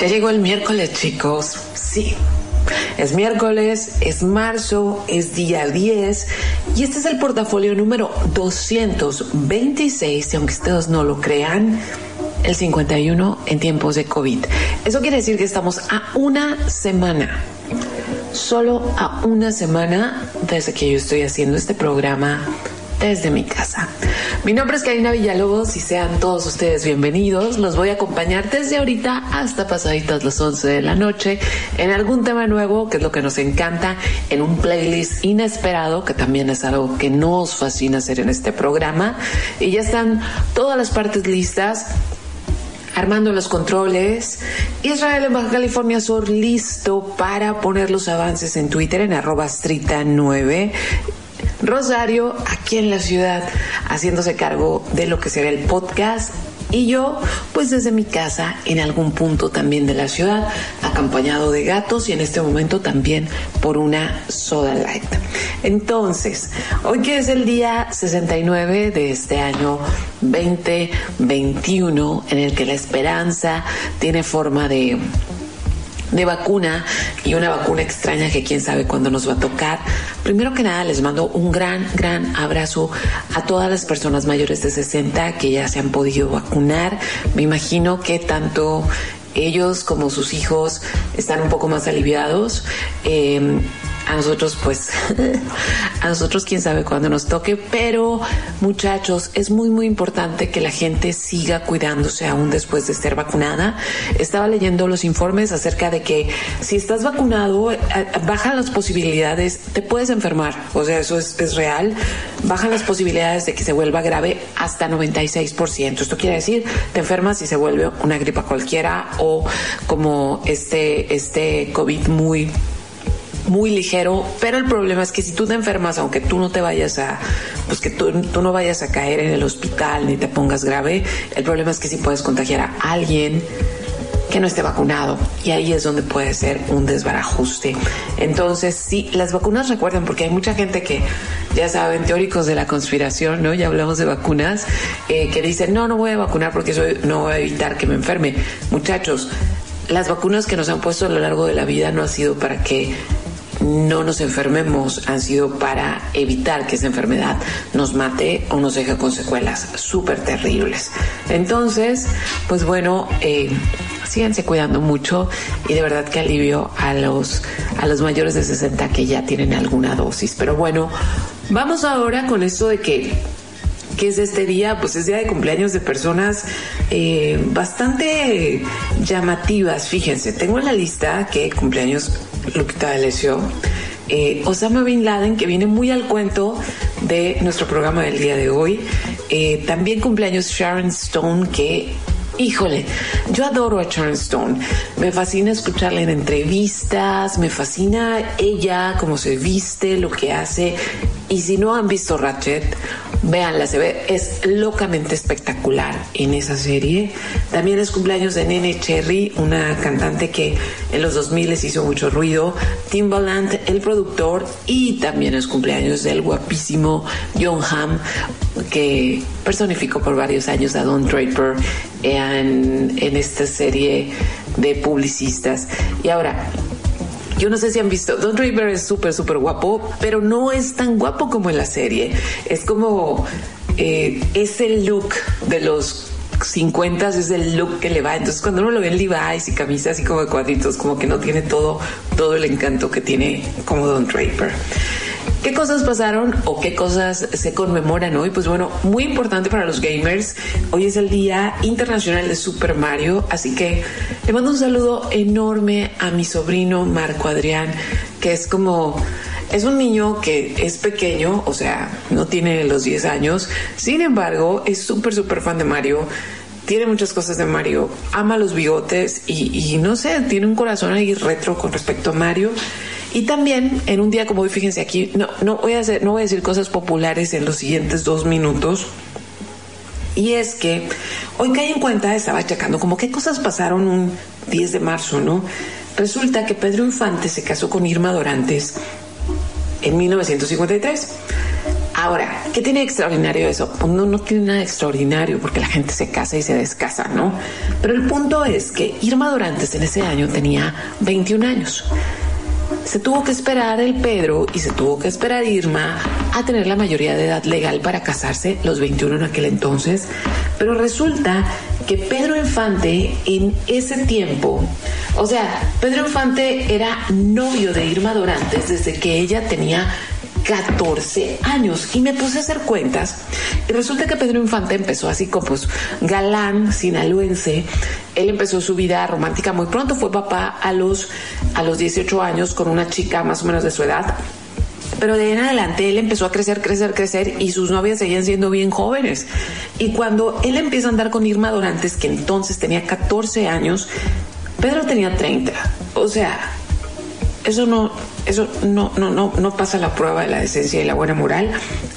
Ya llegó el miércoles, chicos. Sí. Es miércoles, es marzo, es día 10 y este es el portafolio número 226, y aunque ustedes no lo crean, el 51 en tiempos de COVID. Eso quiere decir que estamos a una semana, solo a una semana desde que yo estoy haciendo este programa desde mi casa. Mi nombre es Karina Villalobos y sean todos ustedes bienvenidos. Los voy a acompañar desde ahorita hasta pasaditas las 11 de la noche en algún tema nuevo, que es lo que nos encanta, en un playlist inesperado, que también es algo que nos fascina hacer en este programa. Y ya están todas las partes listas armando los controles. Israel en Baja California Sur listo para poner los avances en Twitter en arroba strita 9 Rosario, aquí en la ciudad, haciéndose cargo de lo que será el podcast. Y yo, pues desde mi casa, en algún punto también de la ciudad, acompañado de gatos y en este momento también por una soda light. Entonces, hoy que es el día 69 de este año 2021, en el que la esperanza tiene forma de de vacuna y una vacuna extraña que quién sabe cuándo nos va a tocar. Primero que nada, les mando un gran, gran abrazo a todas las personas mayores de 60 que ya se han podido vacunar. Me imagino que tanto ellos como sus hijos están un poco más aliviados. Eh, a nosotros pues, a nosotros quién sabe cuándo nos toque, pero muchachos, es muy muy importante que la gente siga cuidándose aún después de estar vacunada. Estaba leyendo los informes acerca de que si estás vacunado, eh, bajan las posibilidades, te puedes enfermar, o sea, eso es, es real, bajan las posibilidades de que se vuelva grave hasta 96%. Esto quiere decir, te enfermas y se vuelve una gripa cualquiera o como este, este COVID muy muy ligero, pero el problema es que si tú te enfermas, aunque tú no te vayas a, pues que tú, no vayas a caer en el hospital ni te pongas grave, el problema es que si puedes contagiar a alguien que no esté vacunado y ahí es donde puede ser un desbarajuste. Entonces, sí, las vacunas recuerden, porque hay mucha gente que, ya saben, teóricos de la conspiración, ¿no? Ya hablamos de vacunas, eh, que dicen, no, no voy a vacunar porque eso no voy a evitar que me enferme. Muchachos, las vacunas que nos han puesto a lo largo de la vida no ha sido para que no nos enfermemos han sido para evitar que esa enfermedad nos mate o nos deje con secuelas súper terribles. Entonces, pues bueno, eh, síganse cuidando mucho y de verdad que alivio a los, a los mayores de 60 que ya tienen alguna dosis. Pero bueno, vamos ahora con esto de que que es este día? Pues es día de cumpleaños de personas eh, bastante llamativas. Fíjense, tengo en la lista que cumpleaños Lupita D'Alessio, eh, Osama Bin Laden, que viene muy al cuento de nuestro programa del día de hoy. Eh, también cumpleaños Sharon Stone, que Híjole, yo adoro a Sharon Stone. Me fascina escucharla en entrevistas, me fascina ella, cómo se viste, lo que hace. Y si no han visto Ratchet, véanla, se ve, es locamente espectacular en esa serie. También es cumpleaños de Nene Cherry, una cantante que en los 2000 les hizo mucho ruido. Timbaland, el productor, y también es cumpleaños del guapísimo John Hamm, que personificó por varios años a Don Draper en, en esta serie de publicistas. Y ahora, yo no sé si han visto, Don Draper es súper, súper guapo, pero no es tan guapo como en la serie. Es como eh, ese look de los 50 es el look que le va. Entonces, cuando uno lo ve en Levi's y camisas así como de cuadritos, como que no tiene todo, todo el encanto que tiene como Don Draper. ¿Qué cosas pasaron o qué cosas se conmemoran hoy? Pues bueno, muy importante para los gamers. Hoy es el Día Internacional de Super Mario, así que le mando un saludo enorme a mi sobrino Marco Adrián, que es como es un niño que es pequeño, o sea, no tiene los 10 años, sin embargo, es súper, súper fan de Mario tiene muchas cosas de Mario, ama los bigotes y, y, no sé, tiene un corazón ahí retro con respecto a Mario. Y también en un día como hoy, fíjense aquí, no, no, voy a no voy a decir cosas populares en los siguientes dos minutos. Y es que hoy caí en cuenta, estaba checando como qué cosas pasaron un 10 de marzo, ¿no? Resulta que Pedro Infante se casó con Irma Dorantes en 1953. Ahora, ¿qué tiene extraordinario eso? Pues no, no tiene nada extraordinario porque la gente se casa y se descasa, ¿no? Pero el punto es que Irma Dorantes en ese año tenía 21 años se tuvo que esperar el Pedro y se tuvo que esperar Irma a tener la mayoría de edad legal para casarse, los 21 en aquel entonces, pero resulta que Pedro Infante en ese tiempo, o sea, Pedro Infante era novio de Irma Dorantes desde que ella tenía 14 años y me puse a hacer cuentas y resulta que Pedro Infante empezó así como pues galán sinaloense él empezó su vida romántica muy pronto fue papá a los a los 18 años con una chica más o menos de su edad pero de en adelante él empezó a crecer, crecer, crecer y sus novias seguían siendo bien jóvenes. Y cuando él empieza a andar con Irma Dorantes, que entonces tenía 14 años, Pedro tenía 30. O sea, eso no, eso no, no, no, no pasa la prueba de la decencia y la buena moral.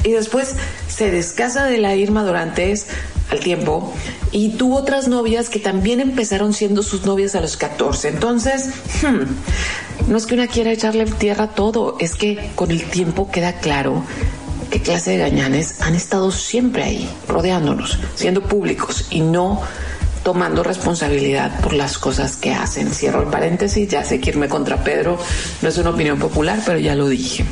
Y después se descasa de la Irma Dorantes al tiempo y tuvo otras novias que también empezaron siendo sus novias a los 14. Entonces, hmm, no es que una quiera echarle tierra a todo, es que con el tiempo queda claro qué clase de gañanes han estado siempre ahí, rodeándonos, siendo públicos y no tomando responsabilidad por las cosas que hacen. Cierro el paréntesis, ya sé que irme contra Pedro no es una opinión popular, pero ya lo dije.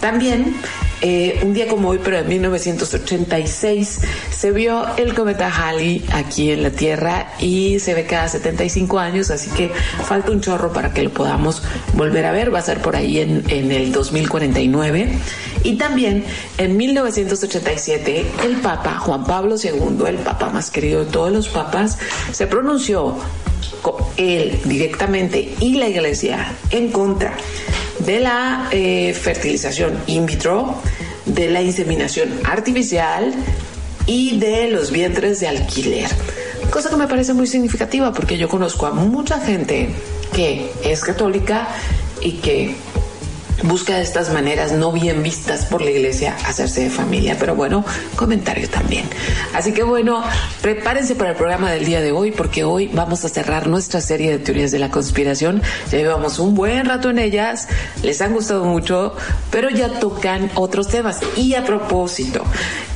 También eh, un día como hoy, pero en 1986, se vio el cometa Halley aquí en la Tierra y se ve cada 75 años, así que falta un chorro para que lo podamos volver a ver. Va a ser por ahí en, el 2049. Y también en 1987, el Papa Juan Pablo II, el Papa más querido de todos los papas, se pronunció él directamente y la Iglesia en contra de la eh, fertilización in vitro, de la inseminación artificial y de los vientres de alquiler. Cosa que me parece muy significativa porque yo conozco a mucha gente que es católica y que busca de estas maneras no bien vistas por la iglesia hacerse de familia. Pero bueno, comentario también. Así que bueno, prepárense para el programa del día de hoy porque hoy vamos a cerrar nuestra serie de teorías de la conspiración. Ya llevamos un buen rato en ellas, les han gustado mucho, pero ya tocan otros temas. Y a propósito,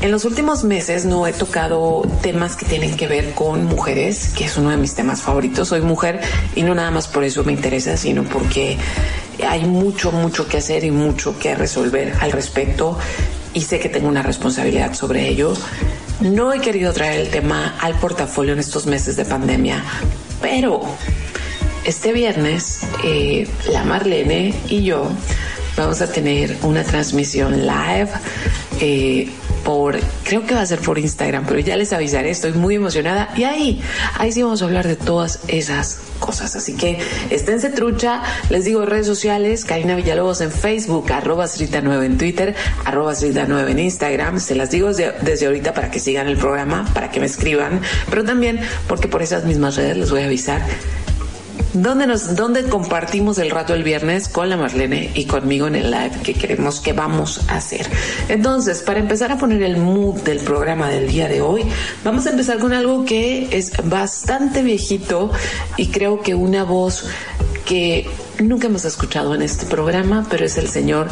en los últimos meses no he tocado temas que tienen que ver con mujeres, que es uno de mis temas favoritos. Soy mujer y no nada más por eso me interesa, sino porque hay mucho, mucho que hacer y mucho que resolver al respecto y sé que tengo una responsabilidad sobre ello. No he querido traer el tema al portafolio en estos meses de pandemia, pero este viernes eh, la Marlene y yo vamos a tener una transmisión live eh, por, creo que va a ser por Instagram, pero ya les avisaré, estoy muy emocionada. Y ahí, ahí sí vamos a hablar de todas esas cosas. Así que esténse trucha, les digo redes sociales, Karina Villalobos en Facebook, arroba 9 en Twitter, arroba 9 en Instagram, se las digo desde, desde ahorita para que sigan el programa, para que me escriban, pero también porque por esas mismas redes les voy a avisar ¿Dónde, nos, ¿Dónde compartimos el rato el viernes con la Marlene y conmigo en el live que queremos que vamos a hacer? Entonces, para empezar a poner el mood del programa del día de hoy, vamos a empezar con algo que es bastante viejito y creo que una voz que nunca hemos escuchado en este programa, pero es el señor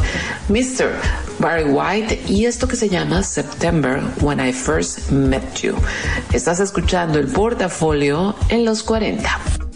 Mr. Barry White y esto que se llama September When I First Met You. Estás escuchando el portafolio en los 40.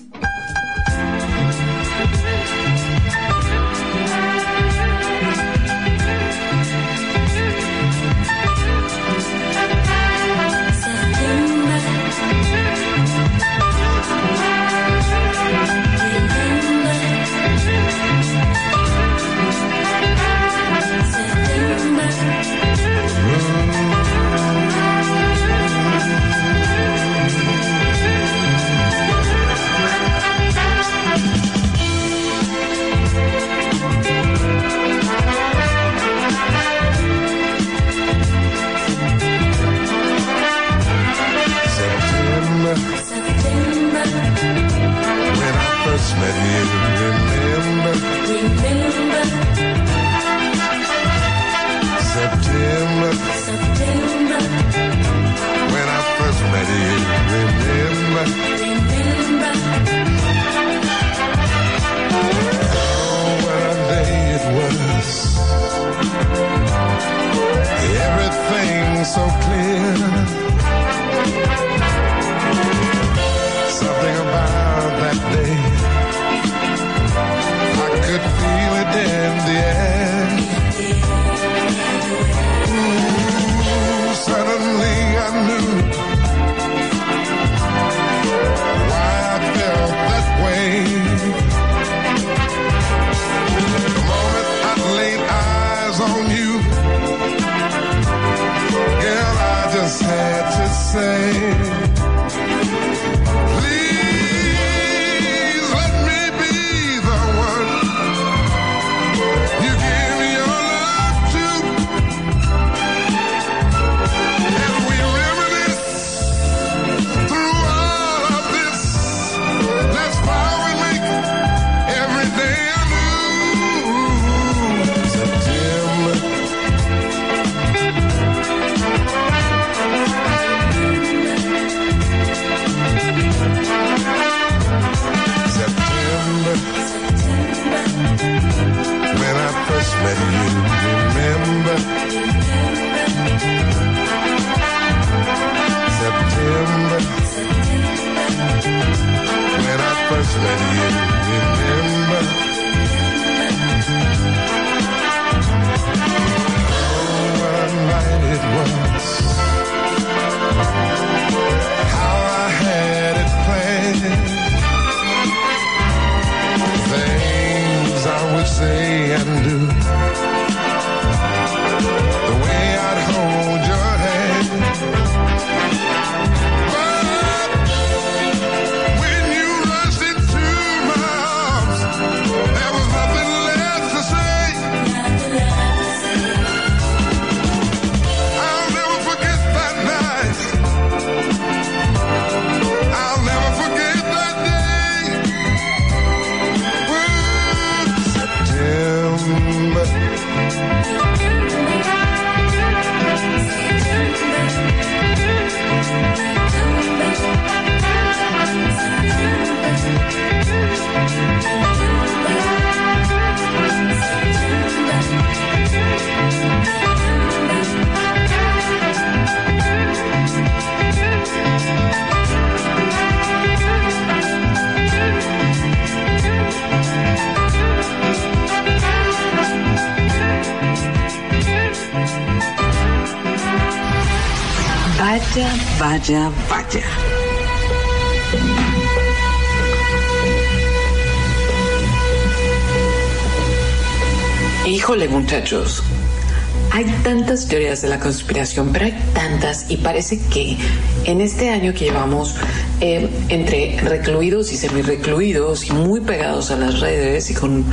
De la conspiración, pero hay tantas y parece que en este año que llevamos eh, entre recluidos y semi-recluidos y muy pegados a las redes y con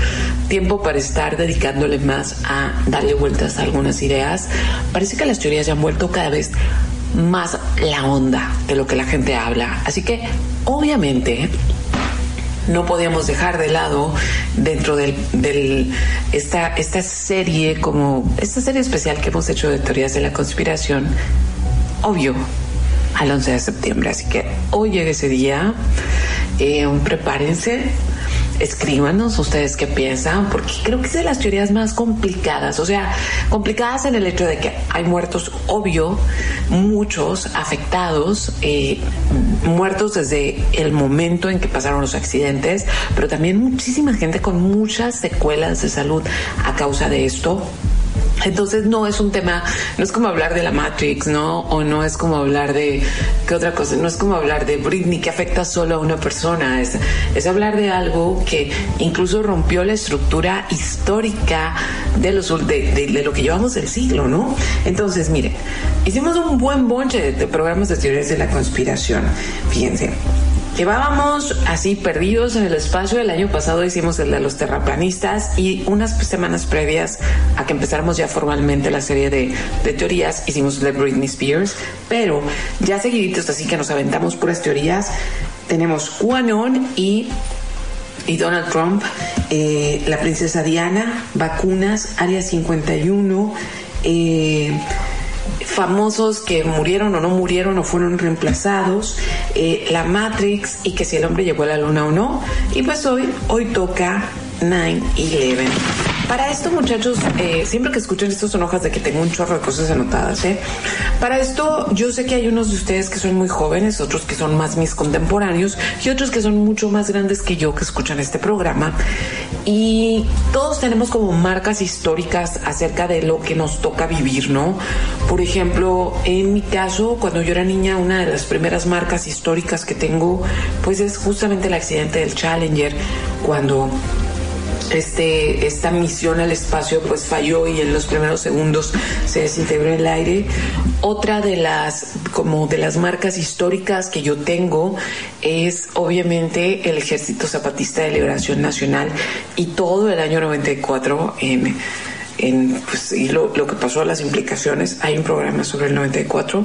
tiempo para estar dedicándole más a darle vueltas a algunas ideas, parece que las teorías ya han vuelto cada vez más la onda de lo que la gente habla. Así que obviamente no podíamos dejar de lado dentro del, del- esta, esta serie como esta serie especial que hemos hecho de teorías de la conspiración obvio al 11 de septiembre. Así que hoy llega ese día. Eh, prepárense escríbanos ustedes qué piensan, porque creo que es de las teorías más complicadas, o sea, complicadas en el hecho de que hay muertos, obvio, muchos afectados, eh, muertos desde el momento en que pasaron los accidentes, pero también muchísima gente con muchas secuelas de salud a causa de esto. Entonces no es un tema, no es como hablar de la Matrix, ¿no? O no es como hablar de, ¿qué otra cosa? No es como hablar de Britney que afecta solo a una persona, es, es hablar de algo que incluso rompió la estructura histórica de, los, de, de, de lo que llevamos del siglo, ¿no? Entonces, miren, hicimos un buen bonche de, de programas de teorías de la conspiración. Fíjense, Llevábamos así perdidos en el espacio. El año pasado hicimos el de los terraplanistas y unas semanas previas a que empezáramos ya formalmente la serie de, teorías hicimos el de Britney Spears. Pero ya seguiditos, así que nos aventamos puras teorías. Tenemos QAnon y, y Donald Trump, eh, la princesa Diana, vacunas, Área 51. Eh, famosos que murieron o no murieron o fueron reemplazados, eh, la Matrix y que si el hombre llegó a la luna o no. Y pues hoy, hoy toca 9-11. Para esto, muchachos, eh, siempre que escuchen esto son hojas de que tengo un chorro de cosas anotadas, ¿eh? Para esto, yo sé que hay unos de ustedes que son muy jóvenes, otros que son más mis contemporáneos y otros que son mucho más grandes que yo que escuchan este programa. Y todos tenemos como marcas históricas acerca de lo que nos toca vivir, ¿no? Por ejemplo, en mi caso, cuando yo era niña, una de las primeras marcas históricas que tengo, pues es justamente el accidente del Challenger, cuando este, esta misión al espacio pues falló y en los primeros segundos se desintegró el aire. Otra de las como de las marcas históricas que yo tengo es obviamente el Ejército Zapatista de Liberación Nacional y todo el año 94 en en pues, y lo, lo que pasó, las implicaciones. Hay un programa sobre el 94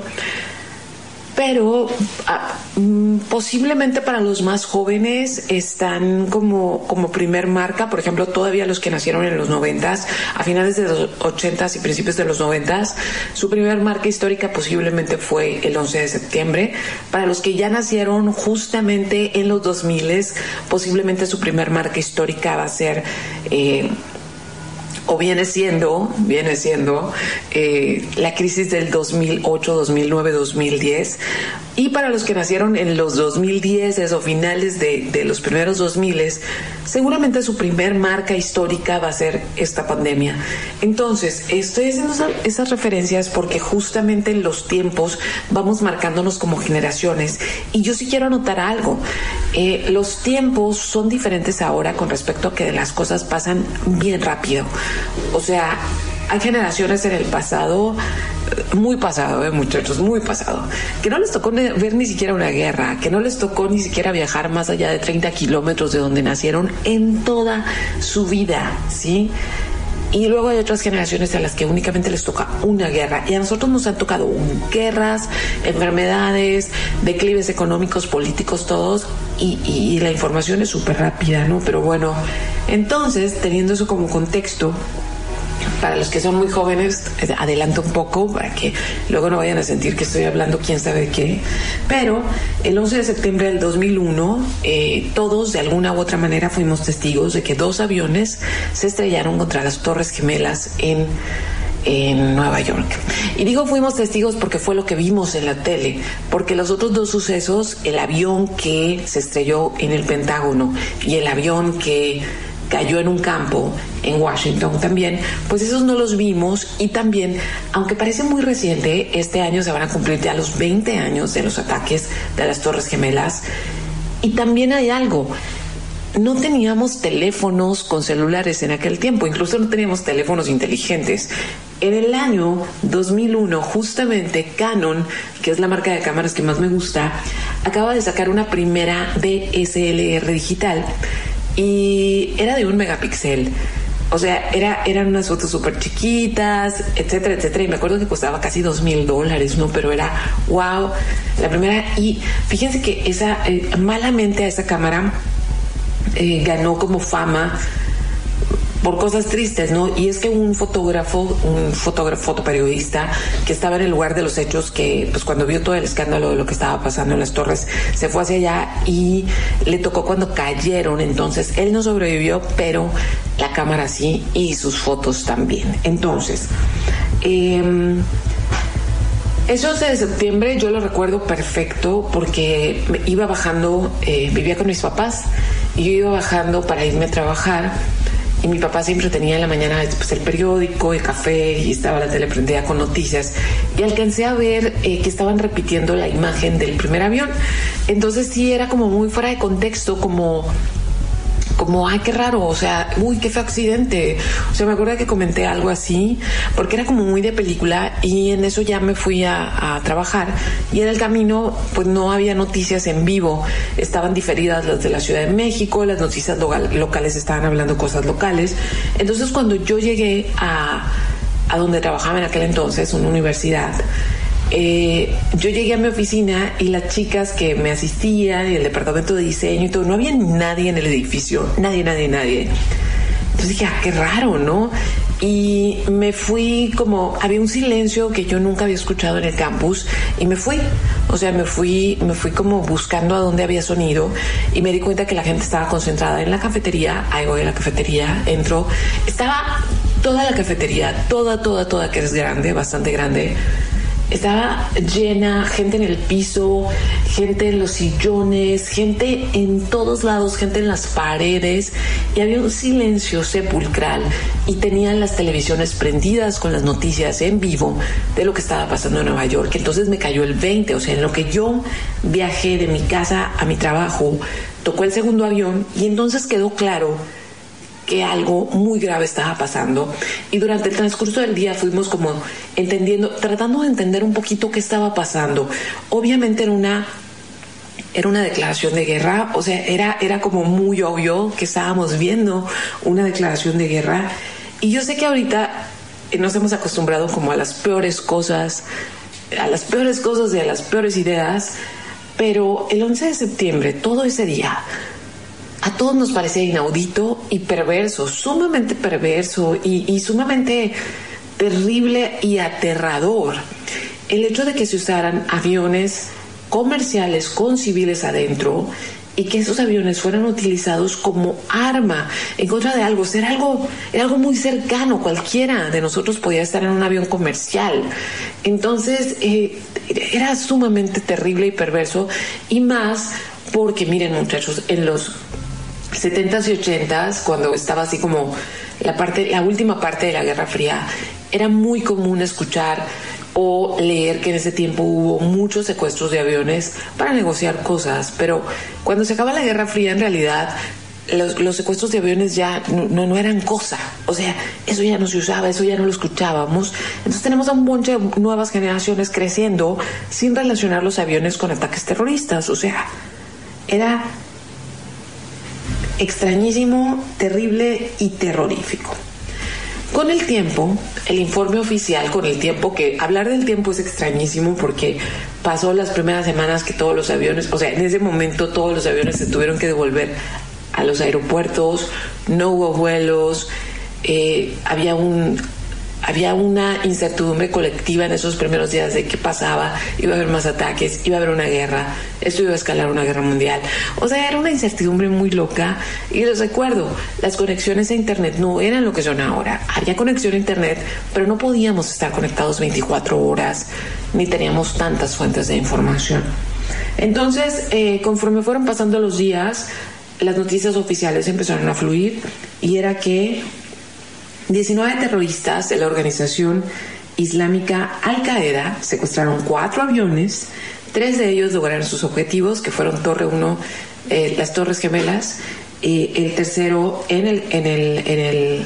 pero ah, mm, posiblemente para los más jóvenes están como, como primer marca, por ejemplo, todavía los que nacieron en los noventas, a finales de los ochentas y principios de los noventas, su primer marca histórica posiblemente fue el 11 de septiembre. Para los que ya nacieron justamente en los 2000, posiblemente su primer marca histórica va a ser eh, o viene siendo, viene siendo eh, la crisis del 2008, 2009, 2010. Y para los que nacieron en los 2010 o finales de, los primeros 2000, seguramente su primer marca histórica va a ser esta pandemia. Entonces, estoy haciendo esas referencias porque justamente en los tiempos vamos marcándonos como generaciones. Y yo sí quiero anotar algo. Eh, los tiempos son diferentes ahora con respecto a que las cosas pasan bien rápido. O sea, hay generaciones en el pasado, muy pasado, eh, muchachos, muy pasado, que no les tocó ver ni siquiera una guerra, que no les tocó ni siquiera viajar más allá de 30 kilómetros de donde nacieron en toda su vida, ¿sí? Y luego hay otras generaciones a las que únicamente les toca una guerra. Y a nosotros nos han tocado guerras, enfermedades, declives económicos, políticos, todos. Y, y la información es súper rápida, ¿no? Pero bueno, entonces, teniendo eso como contexto, para los que son muy jóvenes, adelanto un poco para que luego no vayan a sentir que estoy hablando quién sabe qué. Pero el 11 de septiembre del 2001, eh, todos de alguna u otra manera fuimos testigos de que dos aviones se estrellaron contra las Torres Gemelas en en Nueva York. Y digo fuimos testigos porque fue lo que vimos en la tele, porque los otros dos sucesos, el avión que se estrelló en el Pentágono y el avión que cayó en un campo en Washington también, pues esos no los vimos y también, aunque parece muy reciente, este año se van a cumplir ya los 20 años de los ataques de las Torres Gemelas y también hay algo. No teníamos teléfonos con celulares en aquel tiempo, incluso no teníamos teléfonos inteligentes. En el año 2001, justamente Canon, que es la marca de cámaras que más me gusta, acaba de sacar una primera DSLR digital y era de un megapíxel. O sea, era, eran unas fotos súper chiquitas, etcétera, etcétera. Y me acuerdo que costaba casi dos mil dólares, ¿no? Pero era, wow, la primera. Y fíjense que esa, eh, malamente a esa cámara eh, ganó como fama por cosas tristes, ¿no? Y es que un fotógrafo, un fotógrafo, fotoperiodista que estaba en el lugar de los hechos, que pues cuando vio todo el escándalo de lo que estaba pasando en las torres, se fue hacia allá y le tocó cuando cayeron. Entonces, él no sobrevivió, pero la cámara sí y sus fotos también. Entonces, eh, ese 11 de septiembre yo lo recuerdo perfecto porque iba bajando, eh, vivía con mis papás y yo iba bajando para irme a trabajar y mi papá siempre tenía en la mañana pues, el periódico, el café y estaba la tele prendida con noticias y alcancé a ver eh, que estaban repitiendo la imagen del primer avión. Entonces sí era como muy fuera de contexto, como como, ay, qué raro, o sea, uy, qué fue accidente. O sea, me acuerdo que comenté algo así, porque era como muy de película y en eso ya me fui a, a trabajar y en el camino pues no había noticias en vivo, estaban diferidas las de la Ciudad de México, las noticias local, locales estaban hablando cosas locales. Entonces cuando yo llegué a, a donde trabajaba en aquel entonces, una universidad, eh, yo llegué a mi oficina y las chicas que me asistían y el departamento de diseño y todo, no había nadie en el edificio, nadie, nadie, nadie. Entonces dije, ah, qué raro, ¿no? y me fui como había un silencio que yo nunca había escuchado en el campus y me fui o sea me fui me fui como buscando a dónde había sonido y me di cuenta que la gente estaba concentrada en la cafetería ahí voy a la cafetería entro estaba toda la cafetería toda toda toda que es grande bastante grande estaba llena, gente en el piso, gente en los sillones, gente en todos lados, gente en las paredes y había un silencio sepulcral y tenían las televisiones prendidas con las noticias en vivo de lo que estaba pasando en Nueva York. Entonces me cayó el 20, o sea, en lo que yo viajé de mi casa a mi trabajo, tocó el segundo avión y entonces quedó claro que algo muy grave estaba pasando y durante el transcurso del día fuimos como entendiendo, tratando de entender un poquito qué estaba pasando. Obviamente era una era una declaración de guerra, o sea, era, era como muy obvio que estábamos viendo una declaración de guerra. Y yo sé que ahorita nos hemos acostumbrado como a las peores cosas, a las peores cosas y a las peores ideas, pero el 11 de septiembre, todo ese día, a todos nos parecía inaudito y perverso, sumamente perverso y, sumamente terrible y aterrador. El hecho de que se usaran aviones comerciales con civiles adentro y que esos aviones fueran utilizados como arma en contra de algo, era algo, era algo muy cercano, cualquiera de nosotros podía estar en un avión comercial. Entonces, eh, era sumamente terrible y perverso, y más porque, miren muchachos, en los 70s y 80s, cuando estaba así como la parte, la última parte de la Guerra Fría, era muy común escuchar o leer que en ese tiempo hubo muchos secuestros de aviones para negociar cosas, pero cuando se acaba la Guerra Fría en realidad los, los, secuestros de aviones ya no, no, eran cosa. O sea, eso ya no se usaba, eso ya no lo escuchábamos. Entonces tenemos a un montón de nuevas generaciones creciendo sin relacionar los aviones con ataques terroristas. O sea, era extrañísimo, terrible y terrorífico. Con el tiempo, el informe oficial, con el tiempo que hablar del tiempo es extrañísimo porque pasó las primeras semanas que todos los aviones, o sea, en ese momento todos los aviones se tuvieron que devolver a los aeropuertos, no hubo vuelos, eh, había un había una incertidumbre colectiva en esos primeros días de qué pasaba, iba a haber más ataques, iba a haber una guerra, esto iba a escalar una guerra mundial. O sea, era una incertidumbre muy loca y les recuerdo, las conexiones a Internet no eran lo que son ahora. Había conexión a Internet, pero no podíamos estar conectados 24 horas, ni teníamos tantas fuentes de información. Entonces, eh, conforme fueron pasando los días, las noticias oficiales empezaron a fluir y era que 19 terroristas de la organización islámica Al Qaeda secuestraron cuatro aviones, tres de ellos lograron sus objetivos, que fueron Torre 1, eh, las Torres Gemelas, y el tercero en el, en el, en el,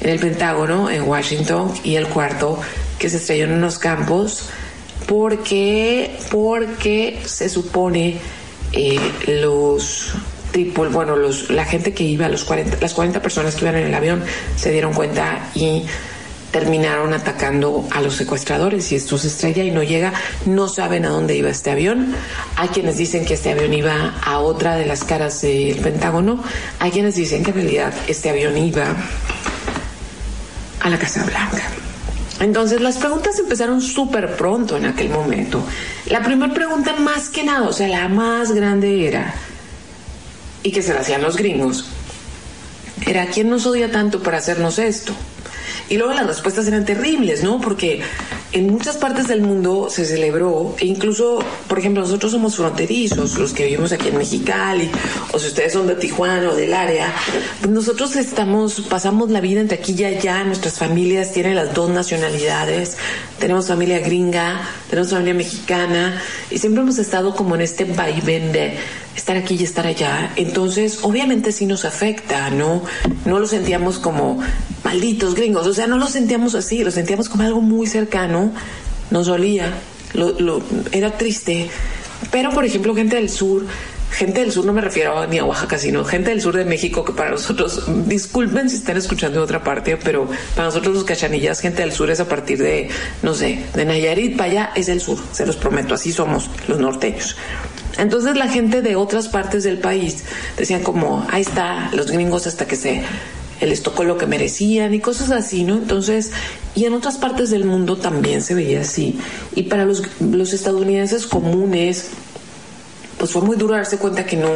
en el Pentágono, en Washington, y el cuarto que se estrelló en unos campos, porque, porque se supone eh, los bueno, la gente que iba, los 40, las 40 personas que iban en el avión, se dieron cuenta y terminaron atacando a los secuestradores y esto se estrella y no llega, no saben a dónde iba este avión. Hay quienes dicen que este avión iba a otra de las caras del Pentágono, hay quienes dicen que en realidad este avión iba a la Casa Blanca. Entonces las preguntas empezaron súper pronto en aquel momento. La primera pregunta más que nada, o sea, la más grande era, y que se la hacían los gringos, era ¿quién nos odia tanto para hacernos esto? Y luego las respuestas eran terribles, ¿no? Porque en muchas partes del mundo se celebró, e incluso, por ejemplo, nosotros somos fronterizos, los que vivimos aquí en Mexicali, o si ustedes son de Tijuana o del área, pues nosotros estamos, pasamos la vida entre aquí y allá, nuestras familias tienen las dos nacionalidades, tenemos familia gringa, tenemos familia mexicana, y siempre hemos estado como en este vaivén de estar aquí y estar allá. Entonces, obviamente sí nos afecta, ¿no? No lo sentíamos como malditos gringos, o sea, no lo sentíamos así, lo sentíamos como algo muy cercano, nos dolía, lo, era triste. Pero, por ejemplo, gente del sur, gente del sur no me refiero ni a Oaxaca, sino gente del sur de México que para nosotros, disculpen si están escuchando de otra parte, pero para nosotros los cachanillas, gente del sur es a partir de, no sé, de Nayarit para allá es el sur, se los prometo, así somos los norteños. Entonces la gente de otras partes del país decían como, ahí está, los gringos hasta que se les tocó lo que merecían y cosas así, ¿no? Entonces, y en otras partes del mundo también se veía así. Y para los, los estadounidenses comunes, pues fue muy duro darse cuenta que no,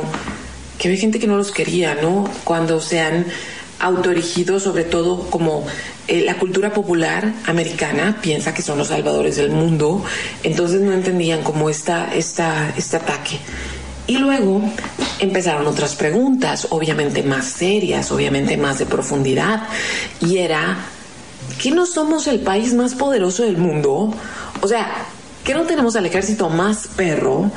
que había gente que no los quería, ¿no? Cuando se han autoerigido, sobre todo como eh, la cultura popular americana piensa que son los salvadores del mundo, entonces no entendían como esta, esta, este ataque. Y luego empezaron otras preguntas, obviamente más serias, obviamente más de profundidad, y era, ¿que no somos el país más poderoso del mundo? O sea, ¿que no tenemos al ejército más perro?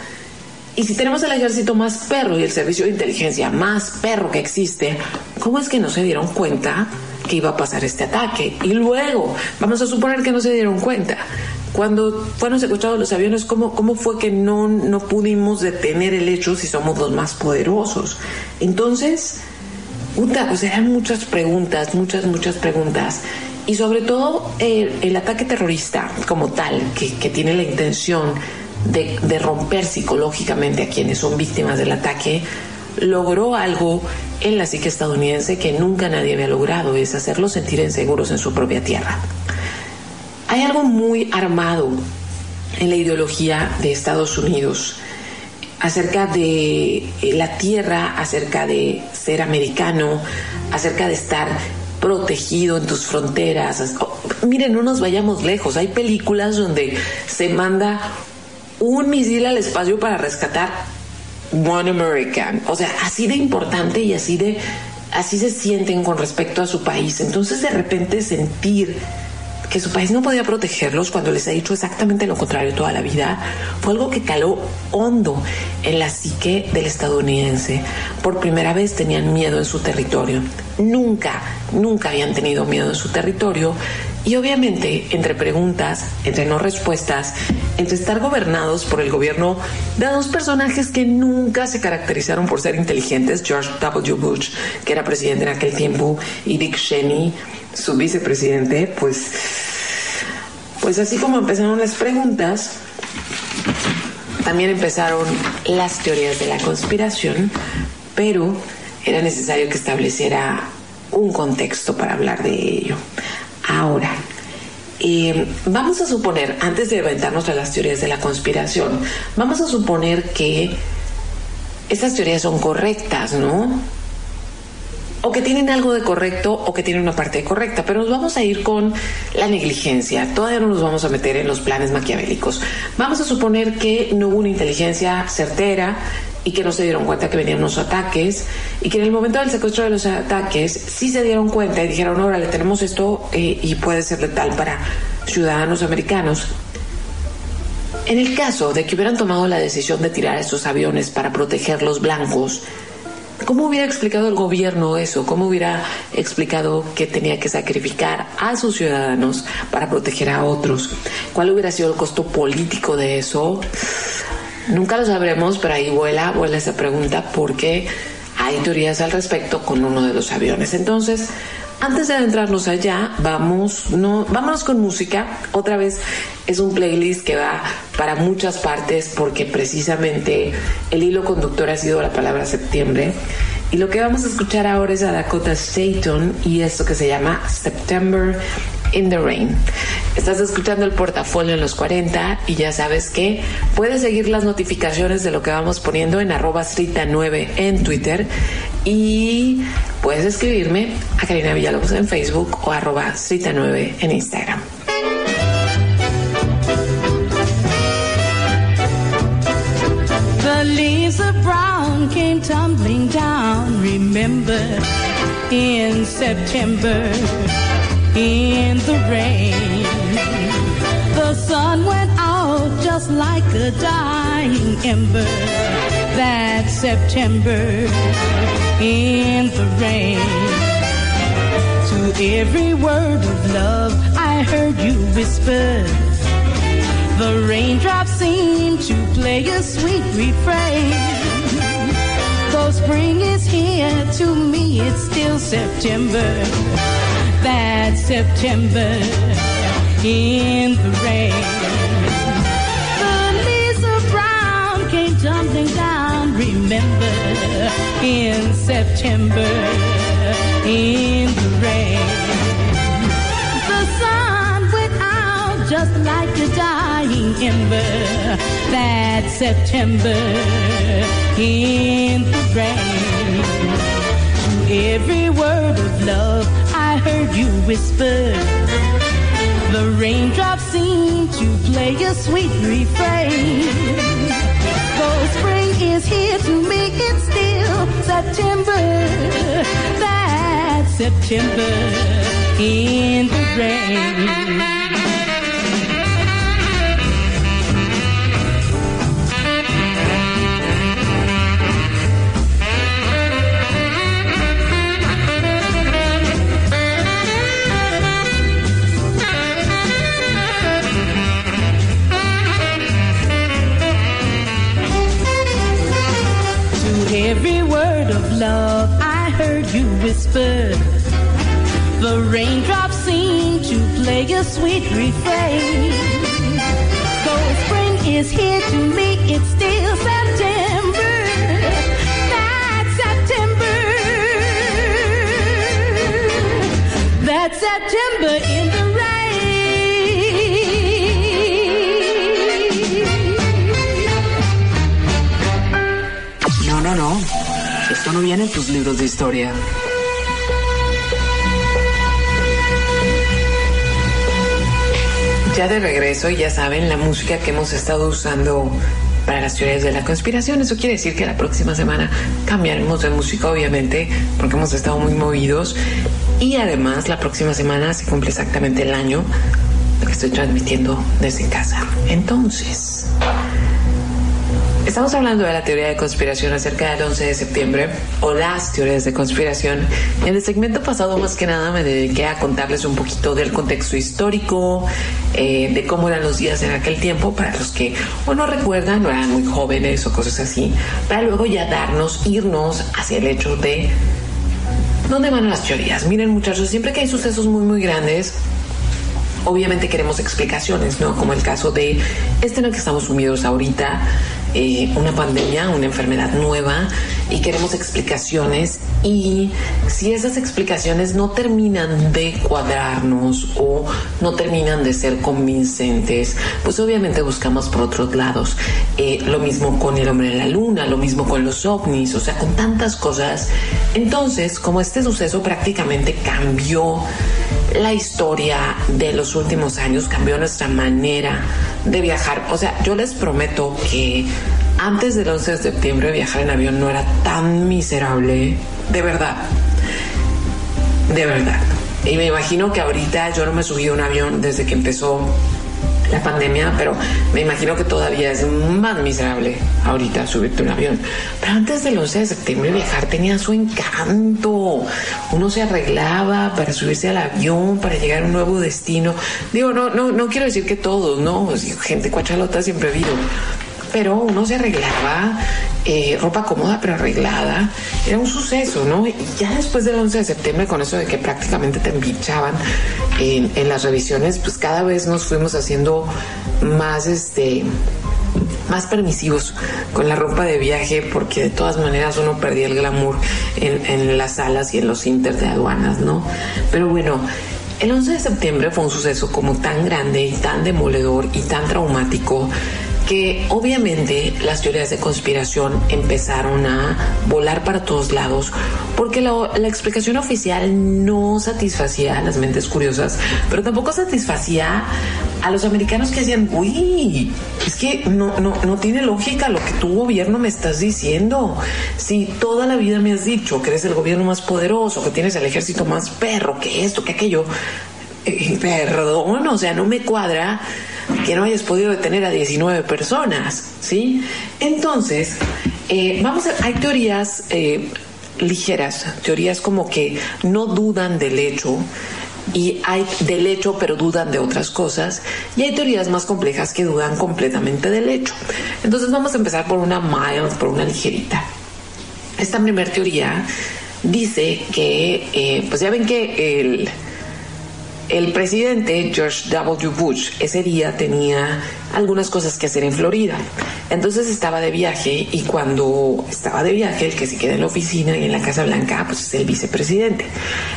Y si tenemos el ejército más perro y el servicio de inteligencia más perro que existe, ¿cómo es que no se dieron cuenta que iba a pasar este ataque? Y luego, vamos a suponer que no se dieron cuenta. Cuando fueron secuestrados los aviones, ¿cómo, cómo fue que no, no pudimos detener el hecho si somos los más poderosos? Entonces, puta, pues eran muchas preguntas, muchas, muchas preguntas. Y sobre todo el, ataque terrorista como tal, que, que tiene la intención de, de, romper psicológicamente a quienes son víctimas del ataque, logró algo en la psique estadounidense que nunca nadie había logrado, es hacerlos sentir inseguros en su propia tierra. Hay algo muy armado en la ideología de Estados Unidos acerca de la tierra, acerca de ser americano, acerca de estar protegido en tus fronteras. Oh, miren, no nos vayamos lejos. Hay películas donde se manda un misil al espacio para rescatar One American. O sea, así de importante y así de así se sienten con respecto a su país. Entonces, de repente sentir que su país no podía protegerlos cuando les ha dicho exactamente lo contrario toda la vida, fue algo que caló hondo en la psique del estadounidense. Por primera vez tenían miedo en su territorio. Nunca, nunca habían tenido miedo en su territorio. Y obviamente, entre preguntas, entre no respuestas, entre estar gobernados por el gobierno de dos personajes que nunca se caracterizaron por ser inteligentes, George W. Bush, que era presidente en aquel tiempo, y Dick Cheney, su vicepresidente, pues, pues así como empezaron las preguntas, también empezaron las teorías de la conspiración, pero era necesario que estableciera un contexto para hablar de ello. Ahora, eh, vamos a suponer, antes de aventarnos a las teorías de la conspiración, vamos a suponer que estas teorías son correctas, ¿no? O que tienen algo de correcto o que tienen una parte de correcta, pero nos vamos a ir con la negligencia. Todavía no nos vamos a meter en los planes maquiavélicos. Vamos a suponer que no hubo una inteligencia certera y que no se dieron cuenta que venían los ataques y que en el momento del secuestro de los ataques sí se dieron cuenta y dijeron, órale, tenemos esto eh, y puede ser letal para ciudadanos americanos. En el caso de que hubieran tomado la decisión de tirar esos aviones para proteger los blancos, ¿Cómo hubiera explicado el gobierno eso? ¿Cómo hubiera explicado que tenía que sacrificar a sus ciudadanos para proteger a otros? ¿Cuál hubiera sido el costo político de eso? Nunca lo sabremos, pero ahí vuela, vuela esa pregunta porque hay teorías al respecto con uno de los aviones. Entonces, antes de adentrarnos allá, vamos, no, vámonos con música. Otra vez es un playlist que va para muchas partes porque precisamente el hilo conductor ha sido la palabra septiembre. Y lo que vamos a escuchar ahora es a Dakota Staton y esto que se llama September in the Rain. Estás escuchando el portafolio en los 40 y ya sabes que puedes seguir las notificaciones de lo que vamos poniendo en arroba 9 en Twitter y puedes escribirme a Karina Villalobos en Facebook o arroba 9 en Instagram. The leaves of brown came tumbling down, remember, in September. In the rain. The sun went out just like a dying ember that September in the rain. To every word of love I heard you whisper. The raindrops seem to play a sweet refrain. Though spring is here, to me it's still September that September in the rain. The of brown came tumbling down, remember, in September in the rain. The sun went out just like a dying ember that September in the rain. To every word of love heard you whisper. The raindrops seem to play a sweet refrain. Though spring is here to me, it's still September. That September in the rain. You. The raindrops seem to play a sweet refrain. Though spring is here to me, it's still September. That September. That September in the rain. No, no, no. Esto no viene en tus libros de historia. Ya de regreso, ya saben, la música que hemos estado usando para las teorías de la conspiración. Eso quiere decir que la próxima semana cambiaremos de música, obviamente, porque hemos estado muy movidos. Y además, la próxima semana se cumple exactamente el año que estoy transmitiendo desde casa. Entonces, Estamos hablando de la teoría de conspiración acerca del 11 de septiembre o las teorías de conspiración. En el segmento pasado más que nada me dediqué a contarles un poquito del contexto histórico, eh, de cómo eran los días en aquel tiempo, para los que o no recuerdan o eran muy jóvenes o cosas así, para luego ya darnos, irnos hacia el hecho de dónde van las teorías. Miren muchachos, siempre que hay sucesos muy muy grandes, obviamente queremos explicaciones, ¿no? Como el caso de este en el que estamos sumidos ahorita, eh, una pandemia, una enfermedad nueva, y queremos explicaciones. Y si esas explicaciones no terminan de cuadrarnos o no terminan de ser convincentes, pues obviamente buscamos por otros lados. Eh, lo mismo con el hombre en la luna, lo mismo con los ovnis, o sea, con tantas cosas. Entonces, como este suceso prácticamente cambió la historia de los últimos años, cambió nuestra manera de viajar. O sea, yo les prometo que antes del 11 de septiembre viajar en avión no era tan miserable, de verdad. De verdad. Y me imagino que ahorita yo no me subí a un avión desde que empezó la pandemia, pero me imagino que todavía es más miserable ahorita subirte un avión. Pero antes del 11 de septiembre viajar tenía su encanto. Uno se arreglaba para subirse al avión, para llegar a un nuevo destino. Digo, no, no, no quiero decir que todos, ¿no? Gente cuachalota siempre habido. Pero uno se arreglaba, eh, ropa cómoda pero arreglada. Era un suceso, ¿no? Y ya después del 11 de septiembre, con eso de que prácticamente te embichaban en, en las revisiones, pues cada vez nos fuimos haciendo más, este, más permisivos con la ropa de viaje porque de todas maneras uno perdía el glamour en, en las salas y en los inter de aduanas, ¿no? Pero bueno, el 11 de septiembre fue un suceso como tan grande y tan demoledor y tan traumático que obviamente las teorías de conspiración empezaron a volar para todos lados porque la, la, explicación oficial no satisfacía a las mentes curiosas, pero tampoco satisfacía a los americanos que decían, uy, es que no, no, no tiene lógica lo que tu gobierno me estás diciendo. Si toda la vida me has dicho que eres el gobierno más poderoso, que tienes el ejército más perro, que esto, que aquello, eh, perdón, o sea, no me cuadra que no hayas podido detener a 19 personas, ¿sí? Entonces, eh, vamos a, hay teorías eh, ligeras, teorías como que no dudan del hecho y hay del hecho pero dudan de otras cosas y hay teorías más complejas que dudan completamente del hecho. Entonces vamos a empezar por una mild, por una ligerita. Esta primera teoría dice que, eh, pues ya ven que el El presidente George W. Bush ese día tenía algunas cosas que hacer en Florida. Entonces estaba de viaje y cuando estaba de viaje, el que se queda en la oficina y en la Casa Blanca, pues es el vicepresidente.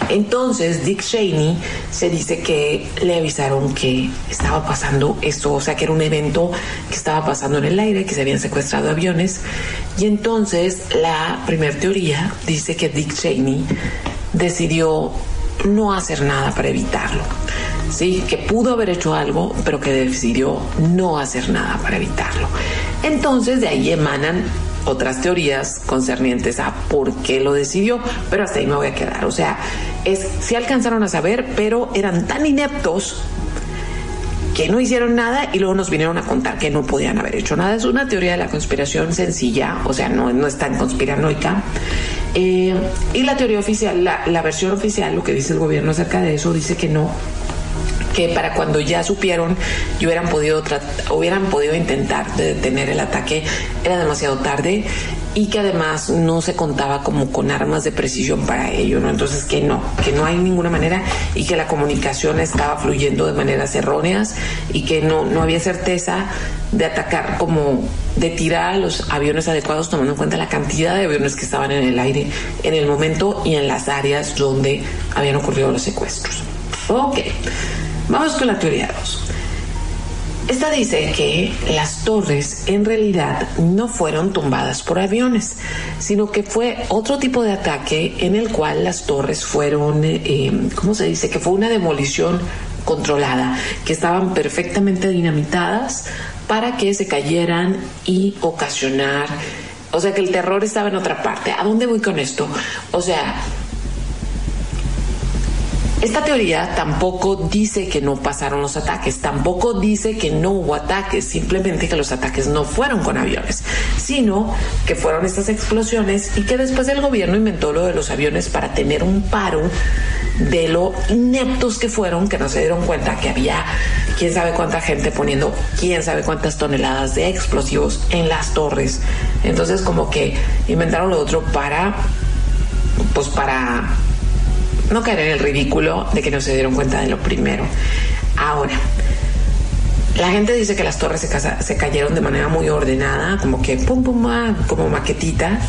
Entonces Dick Cheney se dice que le avisaron que estaba pasando esto, o sea, que era un evento que estaba pasando en el aire, que se habían secuestrado aviones. Y entonces la primera teoría dice que Dick Cheney decidió no hacer nada para evitarlo. Sí, que pudo haber hecho algo, pero que decidió no hacer nada para evitarlo. Entonces de ahí emanan otras teorías concernientes a por qué lo decidió, pero hasta ahí me voy a quedar. O sea, es si alcanzaron a saber, pero eran tan ineptos que no hicieron nada y luego nos vinieron a contar que no podían haber hecho nada. Es una teoría de la conspiración sencilla, o sea, no, no es tan conspiranoica. Eh, y la teoría oficial, la, la versión oficial, lo que dice el gobierno acerca de eso, dice que no, que para cuando ya supieron y hubieran podido hubieran podido intentar detener el ataque era demasiado tarde y que además no se contaba como con armas de precisión para ello, ¿no? Entonces que no, que no hay ninguna manera y que la comunicación estaba fluyendo de maneras erróneas y que no, no había certeza de atacar como de tirar a los aviones adecuados tomando en cuenta la cantidad de aviones que estaban en el aire en el momento y en las áreas donde habían ocurrido los secuestros. Ok, vamos con la teoría 2. Esta dice que las torres en realidad no fueron tumbadas por aviones, sino que fue otro tipo de ataque en el cual las torres fueron, eh, ¿cómo se dice? Que fue una demolición controlada, que estaban perfectamente dinamitadas para que se cayeran y ocasionar, o sea que el terror estaba en otra parte. ¿A dónde voy con esto? O sea, esta teoría tampoco dice que no pasaron los ataques, tampoco dice que no hubo ataques, simplemente que los ataques no fueron con aviones, sino que fueron estas explosiones y que después el gobierno inventó lo de los aviones para tener un paro de lo ineptos que fueron, que no se dieron cuenta que había quién sabe cuánta gente poniendo quién sabe cuántas toneladas de explosivos en las torres. Entonces como que inventaron lo otro para, pues para no caer en el ridículo de que no se dieron cuenta de lo primero. Ahora, la gente dice que las torres se, cayeron de manera muy ordenada, como que pum, pum, ah, como maquetita,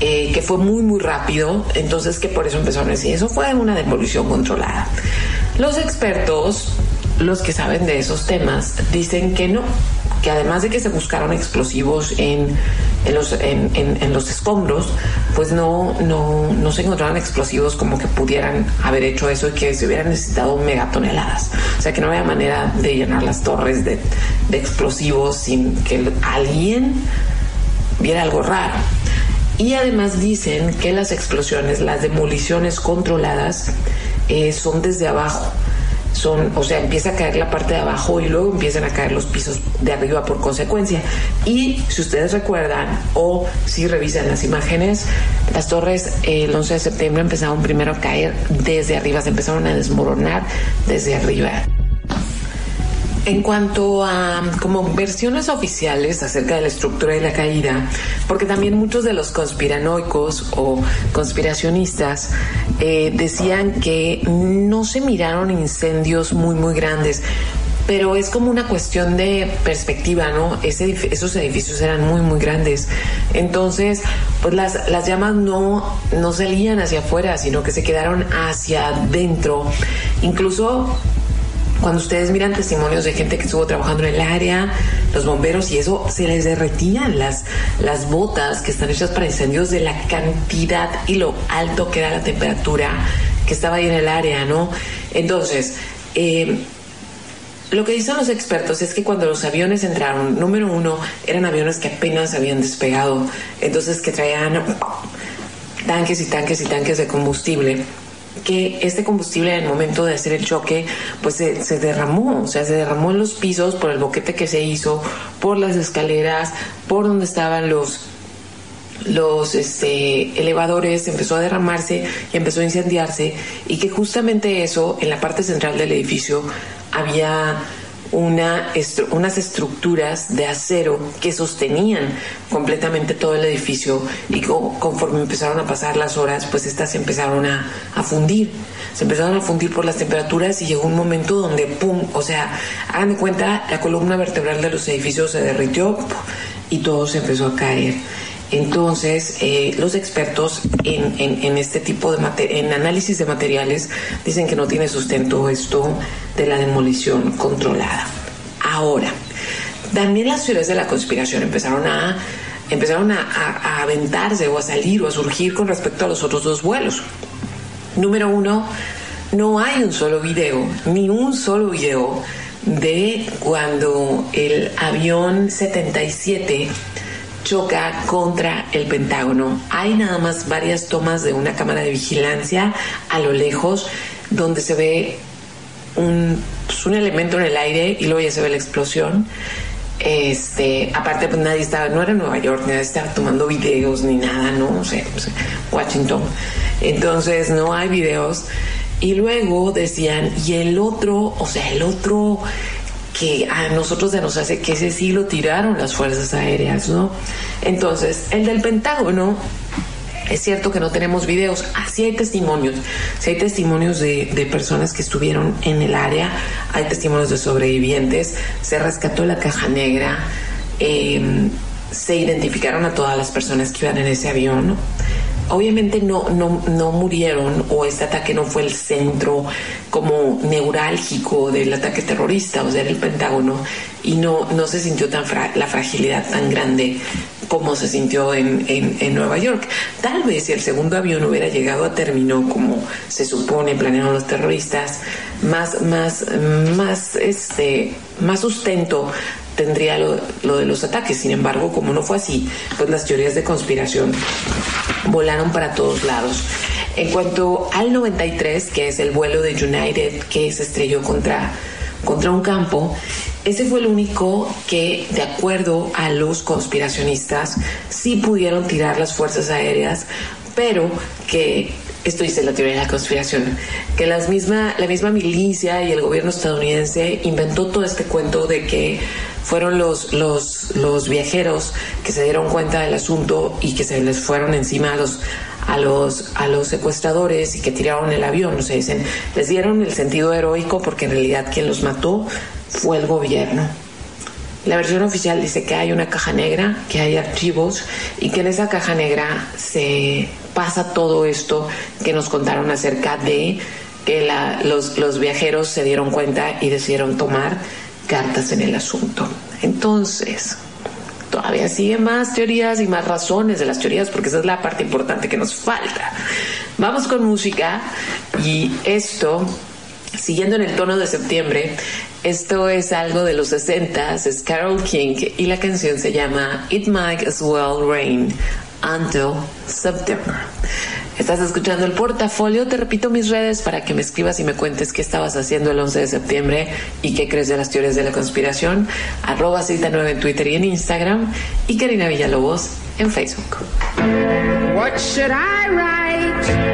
eh, que fue muy, muy rápido, entonces que por eso empezaron a decir, eso fue una demolición controlada. Los expertos, los que saben de esos temas, dicen que no, que además de que se buscaron explosivos en, en, los, en, los escombros, pues no, no, no se encontraron explosivos como que pudieran haber hecho eso y que se hubieran necesitado megatoneladas. O sea que no había manera de llenar las torres de, de explosivos sin que alguien viera algo raro. Y además dicen que las explosiones, las demoliciones controladas, eh, son desde abajo son, o sea, empieza a caer la parte de abajo y luego empiezan a caer los pisos de arriba por consecuencia. Y si ustedes recuerdan o si revisan las imágenes, las torres el 11 de septiembre empezaron primero a caer desde arriba, se empezaron a desmoronar desde arriba. En cuanto a como versiones oficiales acerca de la estructura y la caída, porque también muchos de los conspiranoicos o conspiracionistas eh, decían que no se miraron incendios muy muy grandes, pero es como una cuestión de perspectiva, ¿no? Ese, esos edificios eran muy, muy grandes. Entonces, pues las, las llamas no, no salían hacia afuera, sino que se quedaron hacia adentro. Incluso cuando ustedes miran testimonios de gente que estuvo trabajando en el área, los bomberos y eso, se les derretían las, las botas que están hechas para incendios de la cantidad y lo alto que era la temperatura que estaba ahí en el área, ¿no? Entonces, eh, lo que dicen los expertos es que cuando los aviones entraron, número uno, eran aviones que apenas habían despegado, entonces que traían tanques y tanques y tanques de combustible que este combustible en el momento de hacer el choque pues se, derramó, o sea, se derramó en los pisos por el boquete que se hizo, por las escaleras, por donde estaban los los este, elevadores empezó a derramarse y empezó a incendiarse y que justamente eso en la parte central del edificio había una estru- unas estructuras de acero que sostenían completamente todo el edificio y co- conforme empezaron a pasar las horas, pues estas se empezaron a, a fundir. Se empezaron a fundir por las temperaturas y llegó un momento donde, ¡pum! O sea, hagan de cuenta, la columna vertebral de los edificios se derritió y todo se empezó a caer. Entonces, eh, los expertos en, en- en este tipo de en análisis de materiales dicen que no tiene sustento esto de la demolición controlada. Ahora, también las teorías de la conspiración empezaron a empezaron a, aventarse o a salir o a surgir con respecto a los otros dos vuelos. Número uno, no hay un solo video, ni un solo video de cuando el avión 77 choca contra el Pentágono. Hay nada más varias tomas de una cámara de vigilancia a lo lejos donde se ve un, pues, un elemento en el aire y luego ya se ve la explosión. Este, aparte, pues nadie estaba, no era Nueva York, nadie estaba tomando videos ni nada, ¿no? O sea, Washington. Entonces, no hay videos. Y luego decían, y el otro, o sea, el otro que a nosotros se nos hace que ese sí lo tiraron las fuerzas aéreas, ¿no? Entonces, el del Pentágono, es cierto que no tenemos videos, así hay testimonios, sí hay testimonios de, de personas que estuvieron en el área, hay testimonios de sobrevivientes, se rescató la caja negra, eh, se identificaron a todas las personas que iban en ese avión. Obviamente no, no, no murieron o este ataque no fue el centro como neurálgico del ataque terrorista, o sea, era el Pentágono, y no, no se sintió tan la fragilidad tan grande como se sintió en, en, en Nueva York. Tal vez si el segundo avión hubiera llegado a término como se supone planearon los terroristas, más, más, más, este, más sustento tendría lo, lo de los ataques. Sin embargo, como no fue así, pues las teorías de conspiración volaron para todos lados. En cuanto al 93, que es el vuelo de United que se estrelló contra, contra un campo, ese fue el único que, de acuerdo a los conspiracionistas, sí pudieron tirar las fuerzas aéreas, pero que esto dice la teoría de la conspiración, que las misma, la misma milicia y el gobierno estadounidense inventó todo este cuento de que fueron los, los, los viajeros que se dieron cuenta del asunto y que se les fueron encima a los, a los, a los secuestradores y que tiraron el avión. O sea, dicen, les dieron el sentido heroico porque en realidad quien los mató fue el gobierno. La versión oficial dice que hay una caja negra, que hay archivos y que en esa caja negra se pasa todo esto que nos contaron acerca de que los, los viajeros se dieron cuenta y decidieron tomar cartas en el asunto. Entonces, todavía siguen más teorías y más razones de las teorías porque esa es la parte importante que nos falta. Vamos con música y esto Siguiendo en el tono de septiembre, esto es algo de los 60 es Carol King y la canción se llama It Might As Well Rain Until September. Estás escuchando el portafolio, te repito mis redes para que me escribas y me cuentes qué estabas haciendo el 11 de septiembre y qué crees de las teorías de la conspiración. Arroba cita 9 en Twitter y en Instagram y Karina Villalobos en Facebook. What should I write?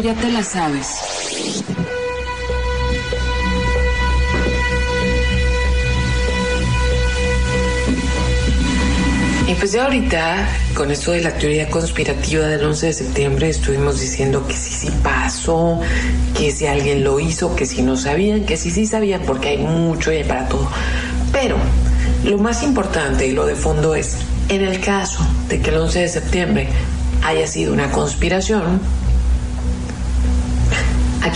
¿A poco ya te la sabes? Y pues ya ahorita, con esto de la teoría conspirativa del 11 de septiembre, estuvimos diciendo que sí, sí pasó, que si alguien lo hizo, que si no sabían, que sí, sí sabían, porque hay mucho y hay para todo. Pero lo más importante y lo de fondo es, en el caso de que el 11 de septiembre haya sido una conspiración, ¿A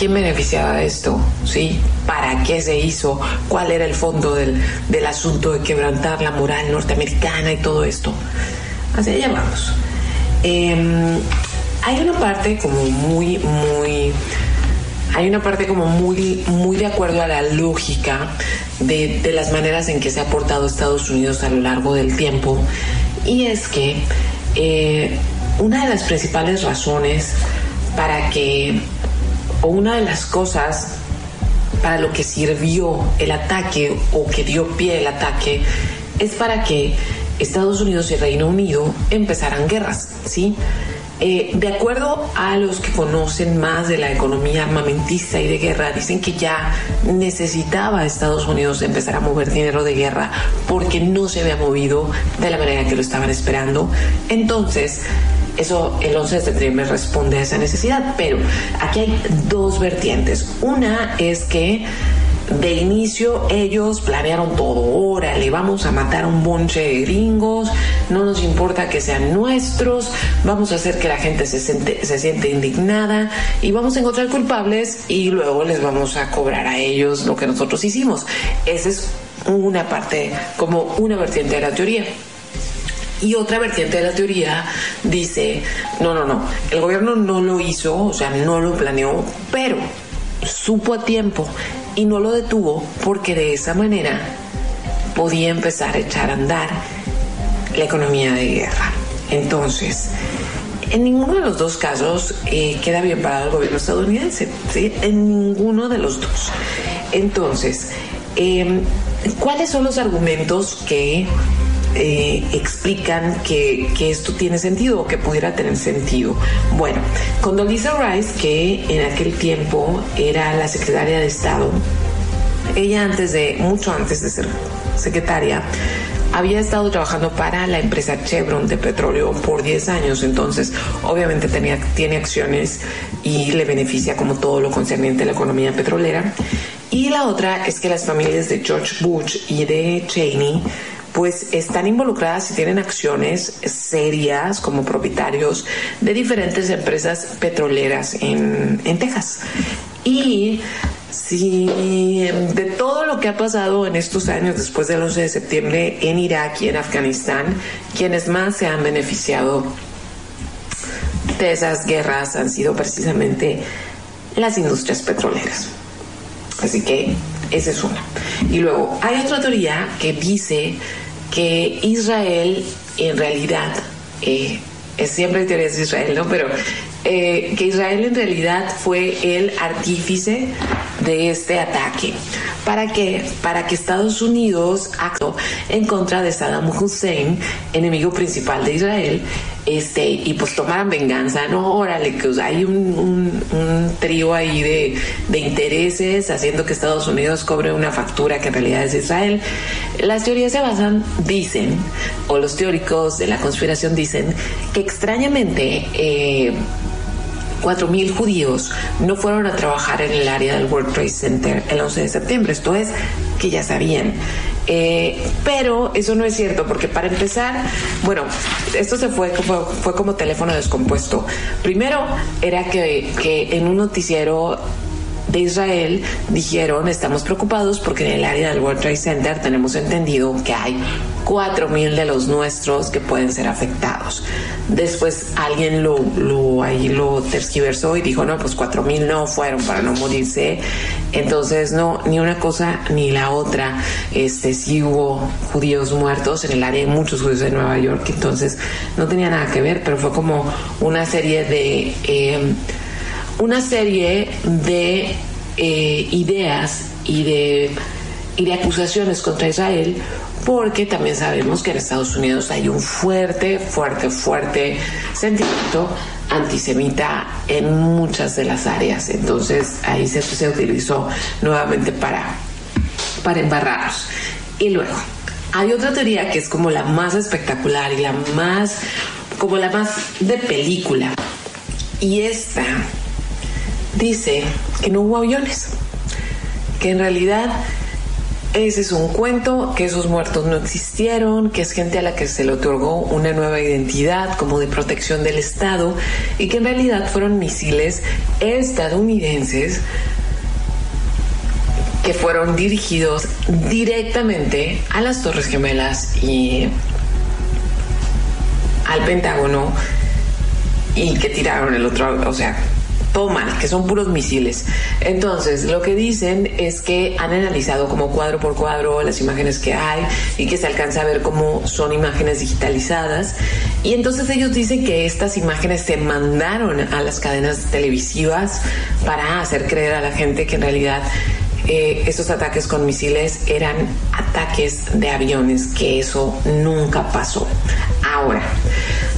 quién beneficiaba esto? ¿Sí? ¿Para qué se hizo? ¿Cuál era el fondo del, del asunto de quebrantar la moral norteamericana y todo esto? Hacia allá vamos. Eh, hay una parte como muy, muy... Hay una parte como muy, muy de acuerdo a la lógica de, de las maneras en que se ha portado Estados Unidos a lo largo del tiempo. Y es que eh, una de las principales razones para que o una de las cosas para lo que sirvió el ataque o que dio pie el ataque es para que Estados Unidos y Reino Unido empezaran guerras, ¿sí? Eh, de acuerdo a los que conocen más de la economía armamentista y de guerra, dicen que ya necesitaba Estados Unidos empezar a mover dinero de guerra porque no se había movido de la manera que lo estaban esperando. Entonces, eso el 11 de septiembre responde a esa necesidad, pero aquí hay dos vertientes. Una es que de inicio ellos planearon todo, órale, vamos a matar a un bonche de gringos, no nos importa que sean nuestros, vamos a hacer que la gente se, siente, se siente indignada y vamos a encontrar culpables y luego les vamos a cobrar a ellos lo que nosotros hicimos. Esa es una parte, como una vertiente de la teoría. Y otra vertiente de la teoría dice, no, no, no, el gobierno no lo hizo, o sea, no lo planeó, pero supo a tiempo y no lo detuvo porque de esa manera podía empezar a echar a andar la economía de guerra. Entonces, en ninguno de los dos casos eh, queda bien parado el gobierno estadounidense, en ninguno de los dos. Entonces, eh, ¿cuáles son los argumentos que eh, explican que, que, esto tiene sentido o que pudiera tener sentido. Bueno, Condoleezza Rice, que en aquel tiempo era la secretaria de Estado, ella antes de, mucho antes de ser secretaria, había estado trabajando para la empresa Chevron de petróleo por 10 años, entonces obviamente tenía, tiene acciones y le beneficia como todo lo concerniente a la economía petrolera. Y la otra es que las familias de George Bush y de Cheney pues están involucradas y tienen acciones serias como propietarios de diferentes empresas petroleras en, en Texas. Y si de todo lo que ha pasado en estos años después del 11 de septiembre en Irak y en Afganistán, quienes más se han beneficiado de esas guerras han sido precisamente las industrias petroleras. Así que esa es una. Y luego hay otra teoría que dice que Israel en realidad, eh, es siempre de Israel, ¿no? Pero eh, que Israel en realidad fue el artífice de este ataque. ¿Para qué? Para que Estados Unidos actuó en contra de Saddam Hussein, enemigo principal de Israel, este, y pues tomaran venganza, no, órale, que hay un, un, un trío ahí de, de, intereses haciendo que Estados Unidos cobre una factura que en realidad es Israel. Las teorías se basan, dicen, o los teóricos de la conspiración dicen, que extrañamente eh, 4.000 judíos no fueron a trabajar en el área del World Trade Center el 11 de septiembre. Esto es que ya sabían. Eh, pero eso no es cierto, porque para empezar, bueno, esto se fue, fue, como teléfono descompuesto. Primero era que en un noticiero de Israel dijeron estamos preocupados porque en el área del World Trade Center tenemos entendido que hay 4.000 de los nuestros que pueden ser afectados. Después alguien lo, lo, ahí lo tergiversó y dijo, no, pues 4.000 no fueron para no morirse. Entonces, no, ni una cosa ni la otra. Este, sí hubo judíos muertos en el área, muchos judíos de Nueva York, entonces no tenía nada que ver, pero fue como una serie de... eh, una serie de eh, ideas y de, y de acusaciones contra Israel, porque también sabemos que en Estados Unidos hay un fuerte, fuerte, fuerte sentimiento antisemita en muchas de las áreas. Entonces ahí se, se utilizó nuevamente para, para embarrarnos. Y luego, hay otra teoría que es como la más espectacular y la más, como la más de película. Y esta dice que no hubo aviones, que en realidad ese es un cuento, que esos muertos no existieron, que es gente a la que se le otorgó una nueva identidad como de protección del Estado y que en realidad fueron misiles estadounidenses que fueron dirigidos directamente a las Torres Gemelas y al Pentágono y que tiraron el otro, o sea, todo mal, que son puros misiles. Entonces, lo que dicen es que han analizado como cuadro por cuadro las imágenes que hay y que se alcanza a ver cómo son imágenes digitalizadas. Y entonces ellos dicen que estas imágenes se mandaron a las cadenas televisivas para hacer creer a la gente que en realidad eh, estos ataques con misiles eran ataques de aviones, que eso nunca pasó. Ahora,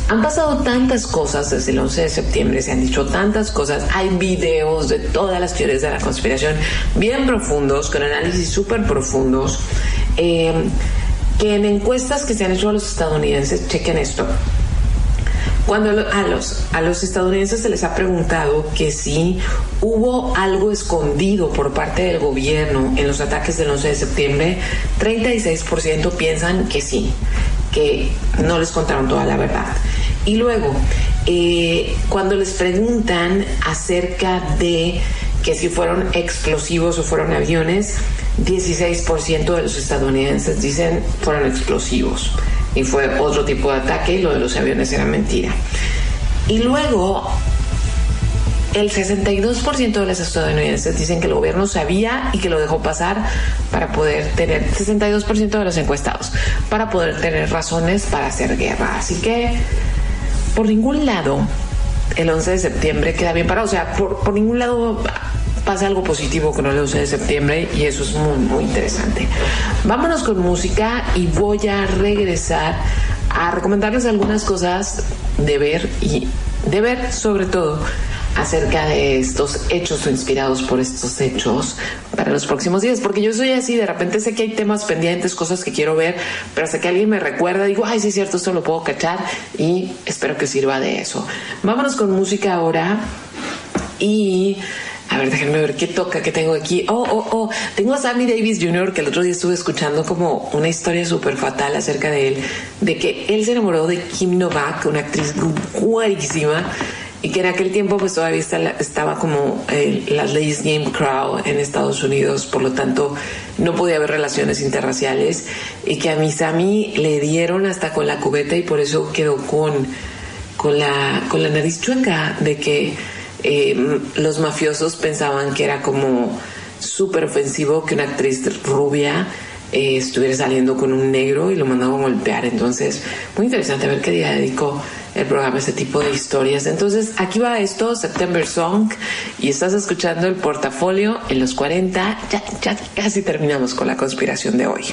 han pasado tantas cosas desde el 11 de septiembre, se han dicho tantas cosas, hay videos de todas las teorías de la conspiración bien profundos, con análisis súper profundos, eh, que en encuestas que se han hecho a los estadounidenses, chequen esto, cuando a los, a los estadounidenses se les ha preguntado que si hubo algo escondido por parte del gobierno en los ataques del 11 de septiembre, 36% piensan que sí, que no les contaron toda la verdad. Y luego, eh, cuando les preguntan acerca de que si fueron explosivos o fueron aviones, 16% de los estadounidenses dicen fueron explosivos y fue otro tipo de ataque y lo de los aviones era mentira. Y luego el 62% de los estadounidenses dicen que el gobierno sabía y que lo dejó pasar para poder tener, 62% de los encuestados, para poder tener razones para hacer guerra. Así que por ningún lado el 11 de septiembre queda bien parado. O sea, por, por ningún lado pasa algo positivo con el 11 de septiembre y eso es muy, muy interesante. Vámonos con música y voy a regresar a recomendarles algunas cosas de ver y de ver sobre todo acerca de estos hechos o inspirados por estos hechos para los próximos días, porque yo soy así, de repente sé que hay temas pendientes, cosas que quiero ver, pero hasta que alguien me recuerda, digo, ay, sí es cierto, esto lo puedo cachar y espero que sirva de eso. Vámonos con música ahora y a ver, déjenme ver qué toca, qué tengo aquí. Oh, oh, oh, tengo a Sammy Davis Jr., que el otro día estuve escuchando como una historia súper fatal acerca de él, de que él se enamoró de Kim Novak, una actriz guarísima, y que en aquel tiempo pues todavía estaba como eh, las leyes Jim Crow en Estados Unidos, por lo tanto no podía haber relaciones interraciales, y que a mi Sammy le dieron hasta con la cubeta y por eso quedó con, con, la, con la nariz chueca, de que eh, los mafiosos pensaban que era como súper ofensivo que una actriz rubia eh, estuviera saliendo con un negro y lo mandaban a golpear. Entonces, muy interesante ver qué día dedicó el programa a ese tipo de historias. Entonces, aquí va esto, September Song, y estás escuchando el portafolio en los 40. Ya, ya casi terminamos con la conspiración de hoy.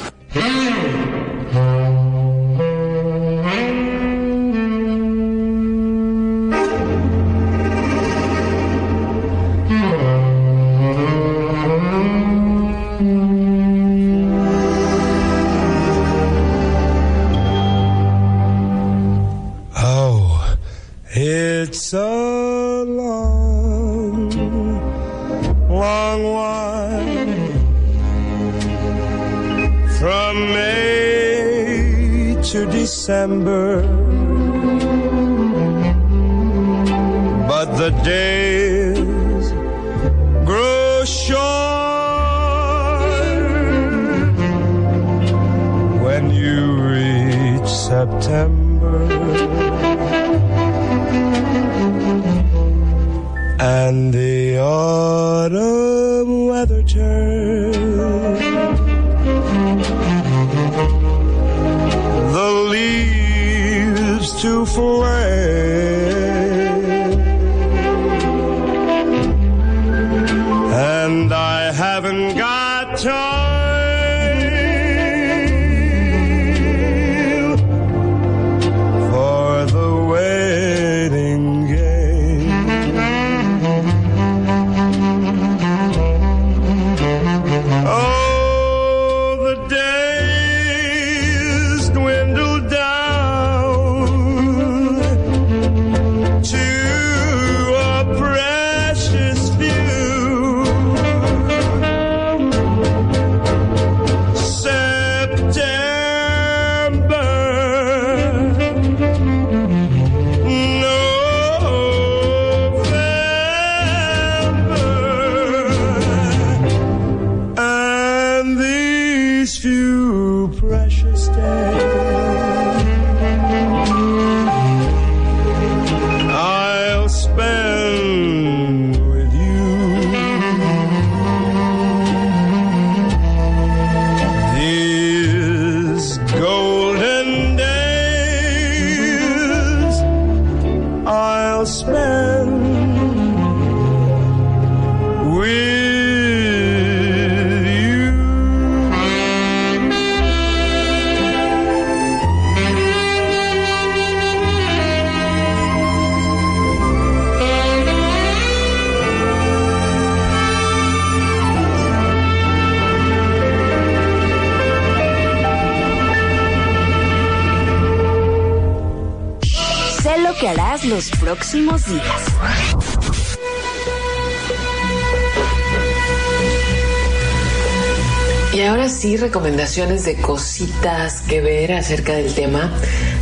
Recomendaciones de cositas que ver acerca del tema.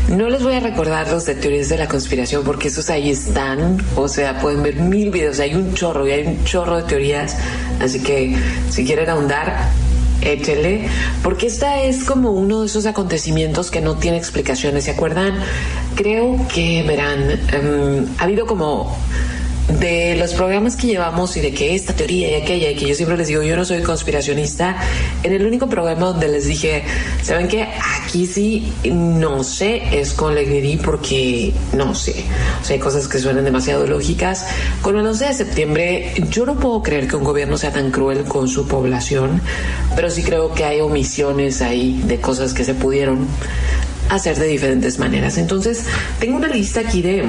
No les voy a recordar los de teorías de la conspiración porque esos ahí están. O sea, pueden ver mil videos. Hay un chorro y hay un chorro de teorías. Así que si quieren ahondar, échele. Porque esta es como uno de esos acontecimientos que no tiene explicaciones. ¿Se acuerdan? Creo que verán, em, ha habido como de los programas que llevamos y de que esta teoría y aquella y que yo siempre les digo yo no soy conspiracionista en el único programa donde les dije saben que aquí sí no sé es con Legri porque no sé. O sea hay cosas que suenan demasiado lógicas. Con el 11 de septiembre yo no puedo creer que un gobierno sea tan cruel con su población pero sí creo que hay omisiones ahí de cosas que se pudieron hacer de diferentes maneras. Entonces tengo una lista aquí de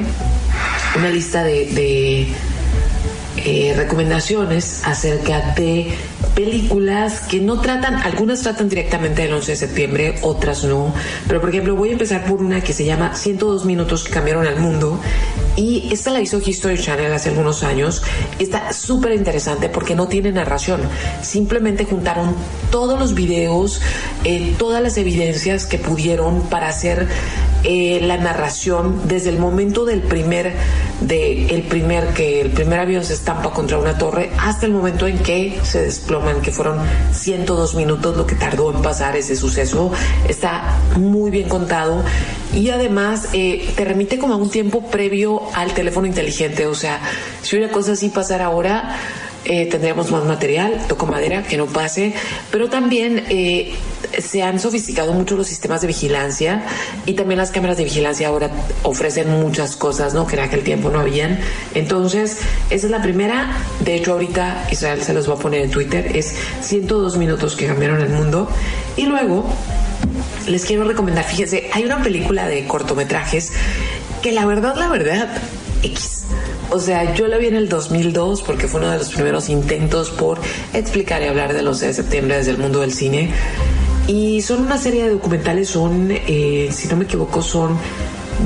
una lista de, de, eh, recomendaciones acerca de películas que no tratan, algunas tratan directamente del 11 de septiembre, otras no. Pero por ejemplo, voy a empezar por una que se llama 102 minutos que cambiaron al mundo. Y esta la hizo History Channel hace algunos años. Está súper interesante porque no tiene narración. Simplemente juntaron todos los videos, eh, todas las evidencias que pudieron para hacer eh, la narración desde el momento del primer, de el primer que el primer avión se estampa contra una torre hasta el momento en que se desploman, que fueron 102 minutos lo que tardó en pasar ese suceso. Está muy bien contado y además eh, te remite como a un tiempo previo al teléfono inteligente. O sea, si una cosa así pasara ahora, eh, tendríamos más material, toco madera, que no pase, pero también eh, se han sofisticado mucho los sistemas de vigilancia y también las cámaras de vigilancia ahora ofrecen muchas cosas, ¿no? Que en aquel tiempo no habían. Entonces, esa es la primera. De hecho, ahorita Israel se los va a poner en Twitter. Es 102 minutos que cambiaron el mundo. Y luego, les quiero recomendar, fíjense, hay una película de cortometrajes que la verdad, la verdad, X. O sea, yo la vi en el 2002 porque fue uno de los primeros intentos por explicar y hablar del 11 de septiembre desde el mundo del cine. Y son una serie de documentales, son, eh, si no me equivoco, son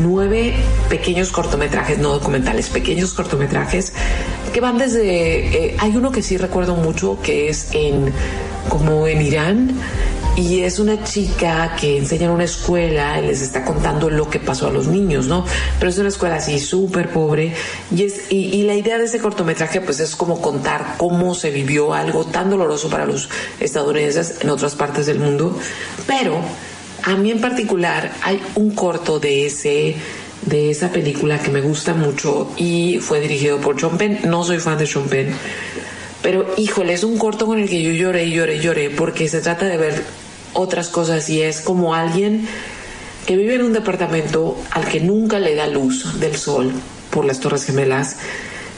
nueve pequeños cortometrajes, no documentales, pequeños cortometrajes que van desde, eh, hay uno que sí recuerdo mucho que es en, como en Irán, y es una chica que enseña en una escuela y les está contando lo que pasó a los niños, ¿no? Pero es una escuela así súper pobre y, es, y, y, la idea de ese cortometraje pues es como contar cómo se vivió algo tan doloroso para los estadounidenses en otras partes del mundo, pero a mí en particular hay un corto de ese de esa película que me gusta mucho y fue dirigido por Sean Penn. No soy fan de Sean Penn, pero híjole, es un corto con el que yo lloré, lloré, lloré, porque se trata de ver otras cosas y es como alguien que vive en un departamento al que nunca le da luz del sol por las Torres Gemelas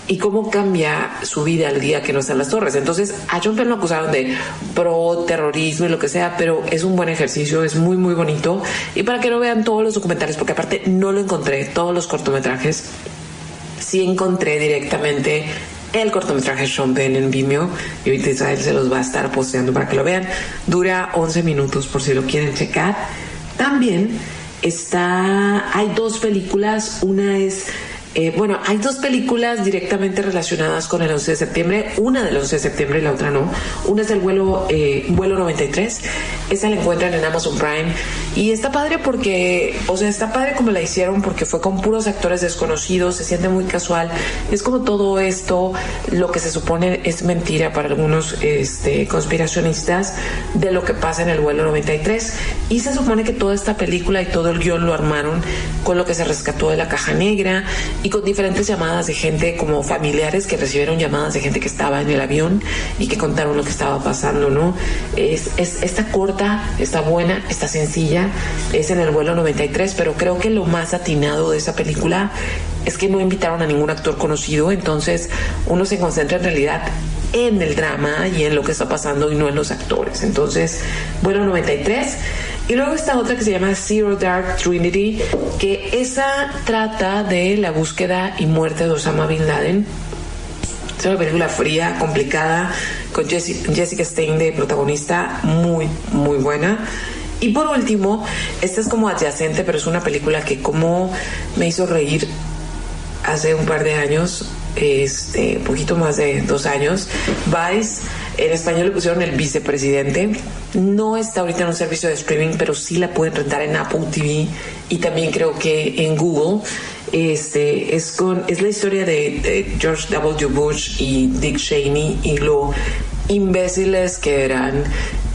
y cómo cambia su vida el día que no están las torres. Entonces, a John Penn lo acusaron de pro terrorismo y lo que sea, pero es un buen ejercicio, es muy, muy bonito. Y para que lo vean todos los documentales, porque aparte no lo encontré, todos los cortometrajes, sí encontré directamente el cortometraje Sean Penn en Vimeo y ahorita Israel se los va a estar posteando para que lo vean. Dura 11 minutos por si lo quieren checar. También está, hay dos películas, una es eh, bueno, hay dos películas directamente relacionadas con el 11 de septiembre, una del 11 de septiembre y la otra no. Una es el vuelo, eh, vuelo 93, esa la encuentran en Amazon Prime y está padre porque, o sea, está padre como la hicieron porque fue con puros actores desconocidos, se siente muy casual. Es como todo esto, lo que se supone es mentira para algunos este, conspiracionistas de lo que pasa en el vuelo 93 y se supone que toda esta película y todo el guion lo armaron con lo que se rescató de la caja negra y con diferentes llamadas de gente como familiares que recibieron llamadas de gente que estaba en el avión y que contaron lo que estaba pasando, ¿no? Es, es está corta, está buena, está sencilla, es en el vuelo 93, pero creo que lo más atinado de esa película es que no invitaron a ningún actor conocido, entonces uno se concentra en realidad en el drama y en lo que está pasando y no en los actores. Entonces, vuelo 93. Y luego está otra que se llama Zero Dark Trinity, que esa trata de la búsqueda y muerte de Osama Bin Laden. Es una película fría, complicada, con Jessi- Jessica Stein de protagonista, muy, muy buena. Y por último, esta es como adyacente, pero es una película que como me hizo reír hace un par de años, este, poquito más de dos años, Vice, en español le pusieron el vicepresidente. No está ahorita en un servicio de streaming, pero sí la pueden rentar en Apple TV y también creo que en Google. Este es con es la historia de, George W. Bush y Dick Cheney y lo imbéciles que eran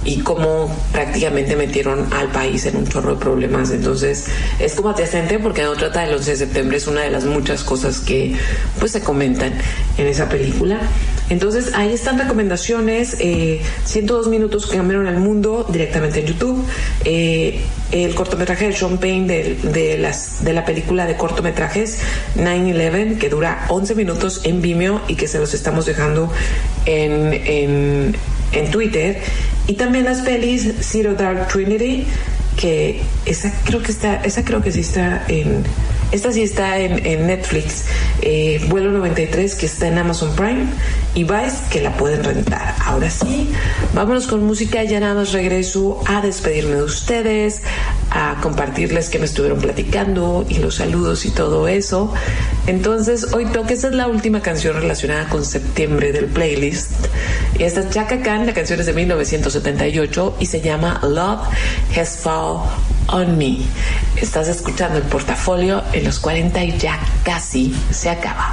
y cómo prácticamente metieron al país en un chorro de problemas. Entonces es como adyacente porque no trata del 11 de septiembre, es una de las muchas cosas que pues se comentan en esa película. Entonces ahí están recomendaciones, eh, 102 minutos que cambiaron el mundo directamente en YouTube. Eh, el cortometraje de Sean Payne de, de las, de la película de cortometrajes 9-11 que dura 11 minutos en Vimeo y que se los estamos dejando en, en, en Twitter. Y también las pelis Zero Dark Trinity, que esa creo que está, esa creo que sí está en, esta sí está en, Netflix, eh, Vuelo 93 que está en Amazon Prime y Vice que la pueden rentar. Ahora sí, vámonos con música, ya nada más regreso a despedirme de ustedes, a compartirles que me estuvieron platicando y los saludos y todo eso. Entonces, hoy toque, esta es la última canción relacionada con septiembre del playlist. Y esta es Chaka Khan, la canción es de 1978 y se llama Love Has Fall on Me. Estás escuchando el portafolio en los 40 y ya casi se acaba.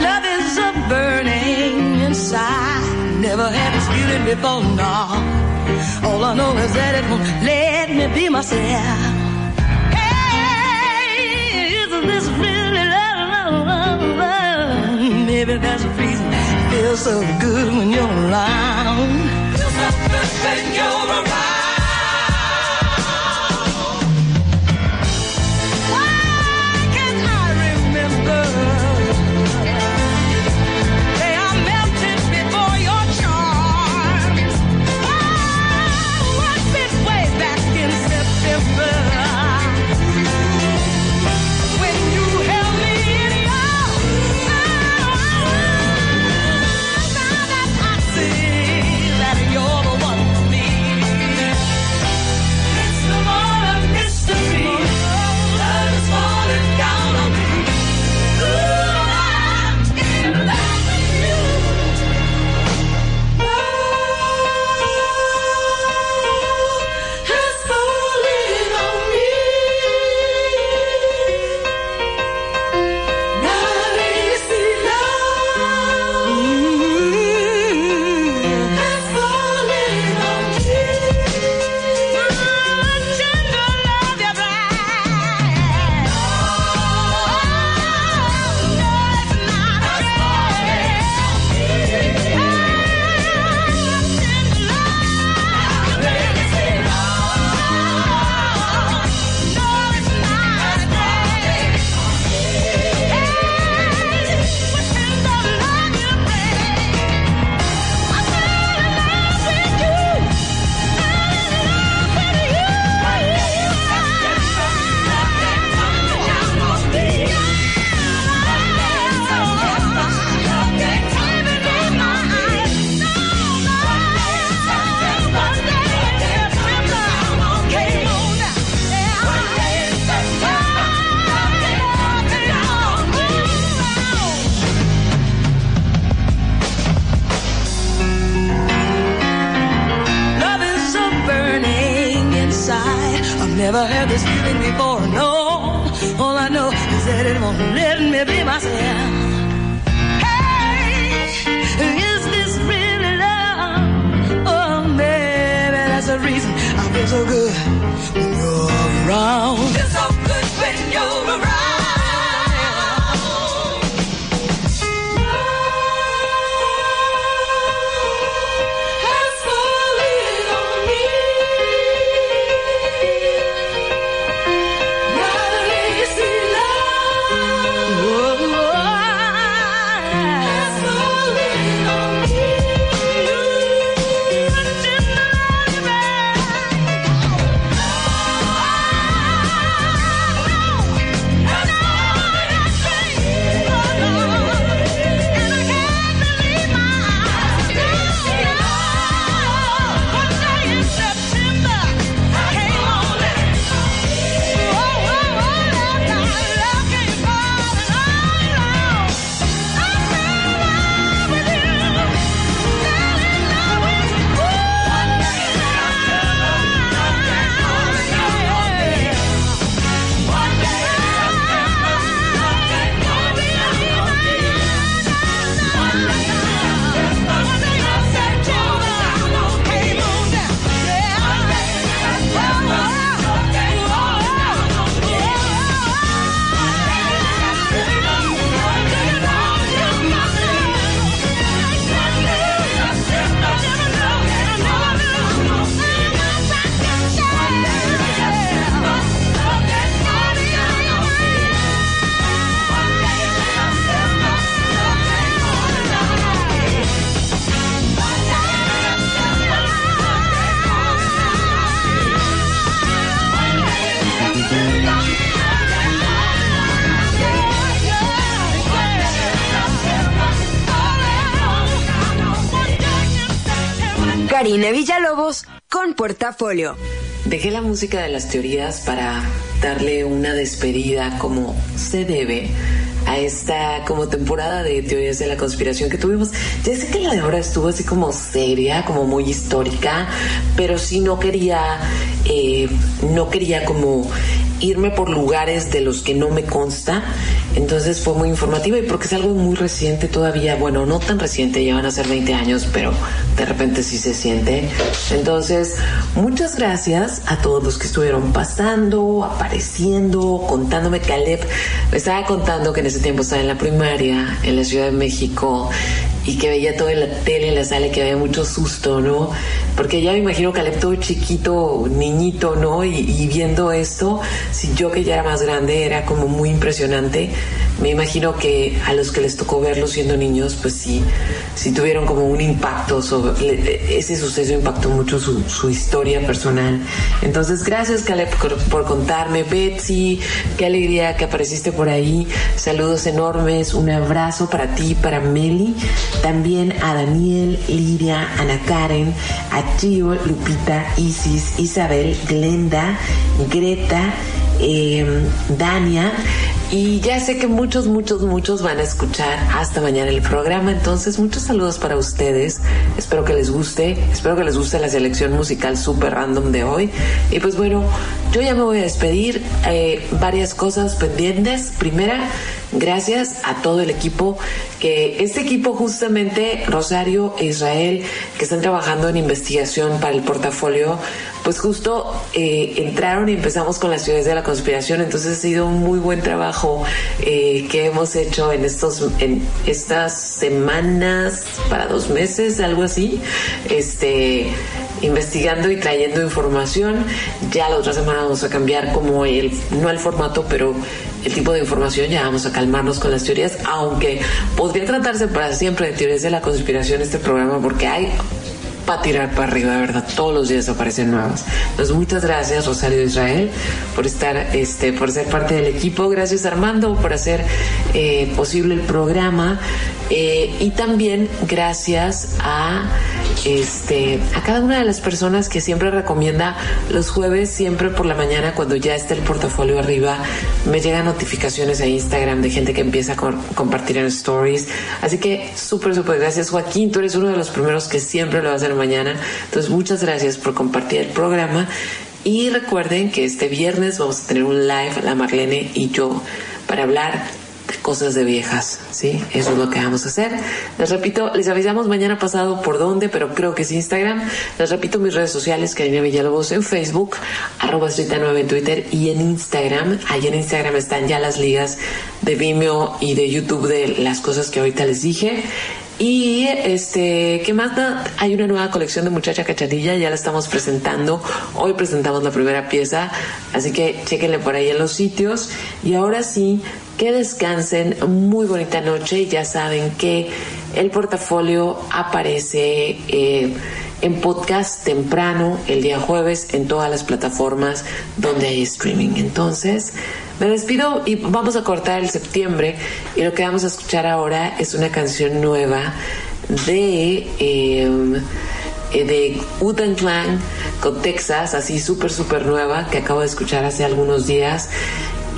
Love is a burning inside. Never had this feeling before, no. All I know is that it won't let me be myself. Maybe there's a reason feels so good when you're around. Feels so good when you're around. Never had this feeling before. No, all I know is that it won't let me be myself. Hey, is this really love? Oh, baby, that's the reason I feel so good when you're around. Karina Villalobos con Portafolio. Dejé la música de las teorías para darle una despedida como se debe a esta como temporada de teorías de la conspiración que tuvimos. Ya sé que la de ahora estuvo así como seria, como muy histórica, pero sí no quería, eh, no quería como irme por lugares de los que no me consta. Entonces fue muy informativa y porque es algo muy reciente todavía, bueno, no tan reciente, ya van a ser 20 años, pero de repente sí se siente. Entonces, muchas gracias a todos los que estuvieron pasando, apareciendo, contándome. Caleb me estaba contando que en ese tiempo estaba en la primaria, en la Ciudad de México, y que veía todo en la tele, en la sala, que había mucho susto, ¿no? Porque ya me imagino Caleb todo chiquito, niñito, ¿no? Y, y viendo esto, si yo que ya era más grande, era como muy impresionante. Me imagino que a los que les tocó verlo siendo niños, pues sí, sí tuvieron como un impacto sobre ese suceso impactó mucho su, su historia personal. Entonces, gracias Caleb por, por contarme. Betsy, qué alegría que apareciste por ahí. Saludos enormes, un abrazo para ti, para Meli, también a Daniel, Lidia, Ana Karen, a Gio, Lupita, Isis, Isabel, Glenda, Greta, eh, Dania. Y ya sé que muchos, muchos, muchos van a escuchar hasta mañana el programa. Entonces, muchos saludos para ustedes. Espero que les guste. Espero que les guste la selección musical super random de hoy. Y pues bueno, yo ya me voy a despedir. Eh, varias cosas pendientes. Primera, gracias a todo el equipo. Que este equipo, justamente Rosario e Israel, que están trabajando en investigación para el portafolio, pues justo eh, entraron y empezamos con las ciudades de la conspiración. Entonces ha sido un muy buen trabajo eh, que hemos hecho en estos en estas semanas para dos meses, algo así. Este investigando y trayendo información. Ya la otra semana vamos a cambiar como el, no el formato, pero tipo de información, ya vamos a calmarnos con las teorías, aunque podría tratarse para siempre de teorías de la conspiración este programa, porque hay para tirar para arriba, de verdad, todos los días aparecen nuevas. Entonces, muchas gracias, Rosario Israel, por estar, este, por ser parte del equipo. Gracias, Armando, por hacer eh, posible el programa. Eh, y también gracias a este a cada una de las personas que siempre recomienda los jueves siempre por la mañana cuando ya está el portafolio arriba me llegan notificaciones a Instagram de gente que empieza a co- compartir en stories. Así que súper súper gracias Joaquín. Tú eres uno de los primeros que siempre lo va a hacer mañana. Entonces muchas gracias por compartir el programa. Y recuerden que este viernes vamos a tener un live, la Marlene y yo, para hablar cosas de viejas, ¿sí? Eso es lo que vamos a hacer. Les repito, les avisamos mañana pasado por dónde, pero creo que es Instagram. Les repito mis redes sociales, Karina Villalobos en Facebook, arroba 9 en Twitter y en Instagram. Ahí en Instagram están ya las ligas de Vimeo y de YouTube de las cosas que ahorita les dije. Y este, ¿qué más? Hay una nueva colección de Muchacha Cachanilla, ya la estamos presentando. Hoy presentamos la primera pieza, así que chequenle por ahí en los sitios. Y ahora sí, que descansen, muy bonita noche. Ya saben que el portafolio aparece eh, en podcast temprano el día jueves en todas las plataformas donde hay streaming. Entonces, me despido y vamos a cortar el septiembre y lo que vamos a escuchar ahora es una canción nueva de... eh, de Uten Clan con Texas, así súper, súper nueva, que acabo de escuchar hace algunos días.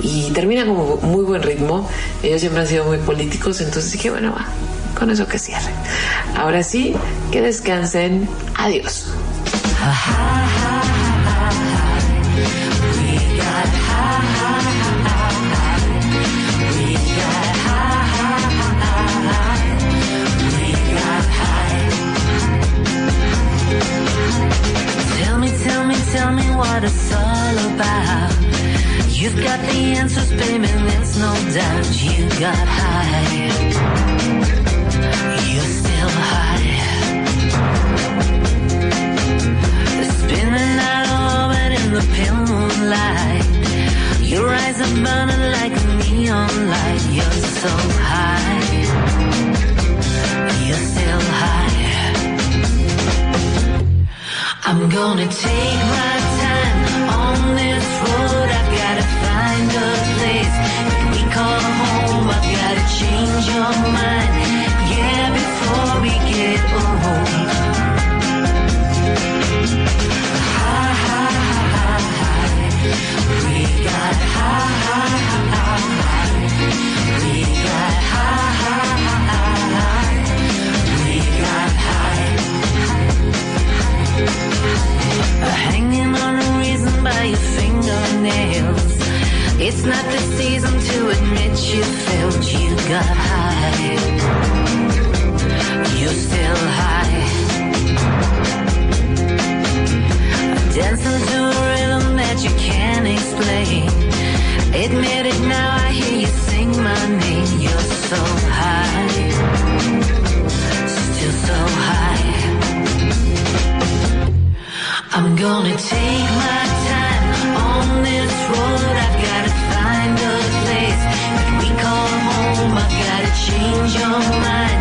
Y termina como muy buen ritmo. Ellos siempre han sido muy políticos, entonces dije, bueno, va, con eso que cierre. Ahora sí, que descansen. Adiós. Tell me, tell me, tell me what it's all about. You've got the answers, baby, there's no doubt. You got high. You're still high. Spinning out of orbit in the pale moonlight. Your eyes are burning like a neon light. You're so high. You're still high. I'm gonna take my we home. I've gotta change your mind. Yeah, before we get old. High, high. We got high. We got high. We got high. Hanging on a reason by your fingernails. It's not the season to admit you felt you got high. You're still high. Dancing to a rhythm that you can't explain. Admit it now, I hear you sing my name. You're so high. Still so high. I'm gonna take my time on this road. I've gotta find a place that we call home. I've gotta change your mind.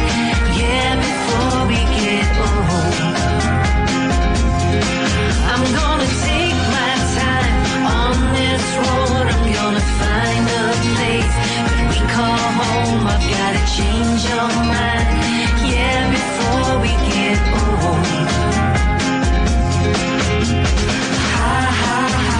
Yeah, before we get old. I'm gonna take my time on this road. I'm gonna find a place that we call home. I've gotta change your mind. Yeah, before we get old. High, high, high.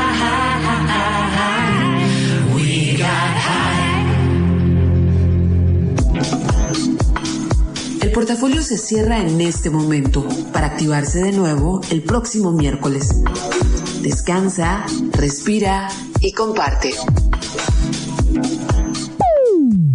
El portafolio se cierra en este momento para activarse de nuevo el próximo miércoles. Descansa, respira y comparte.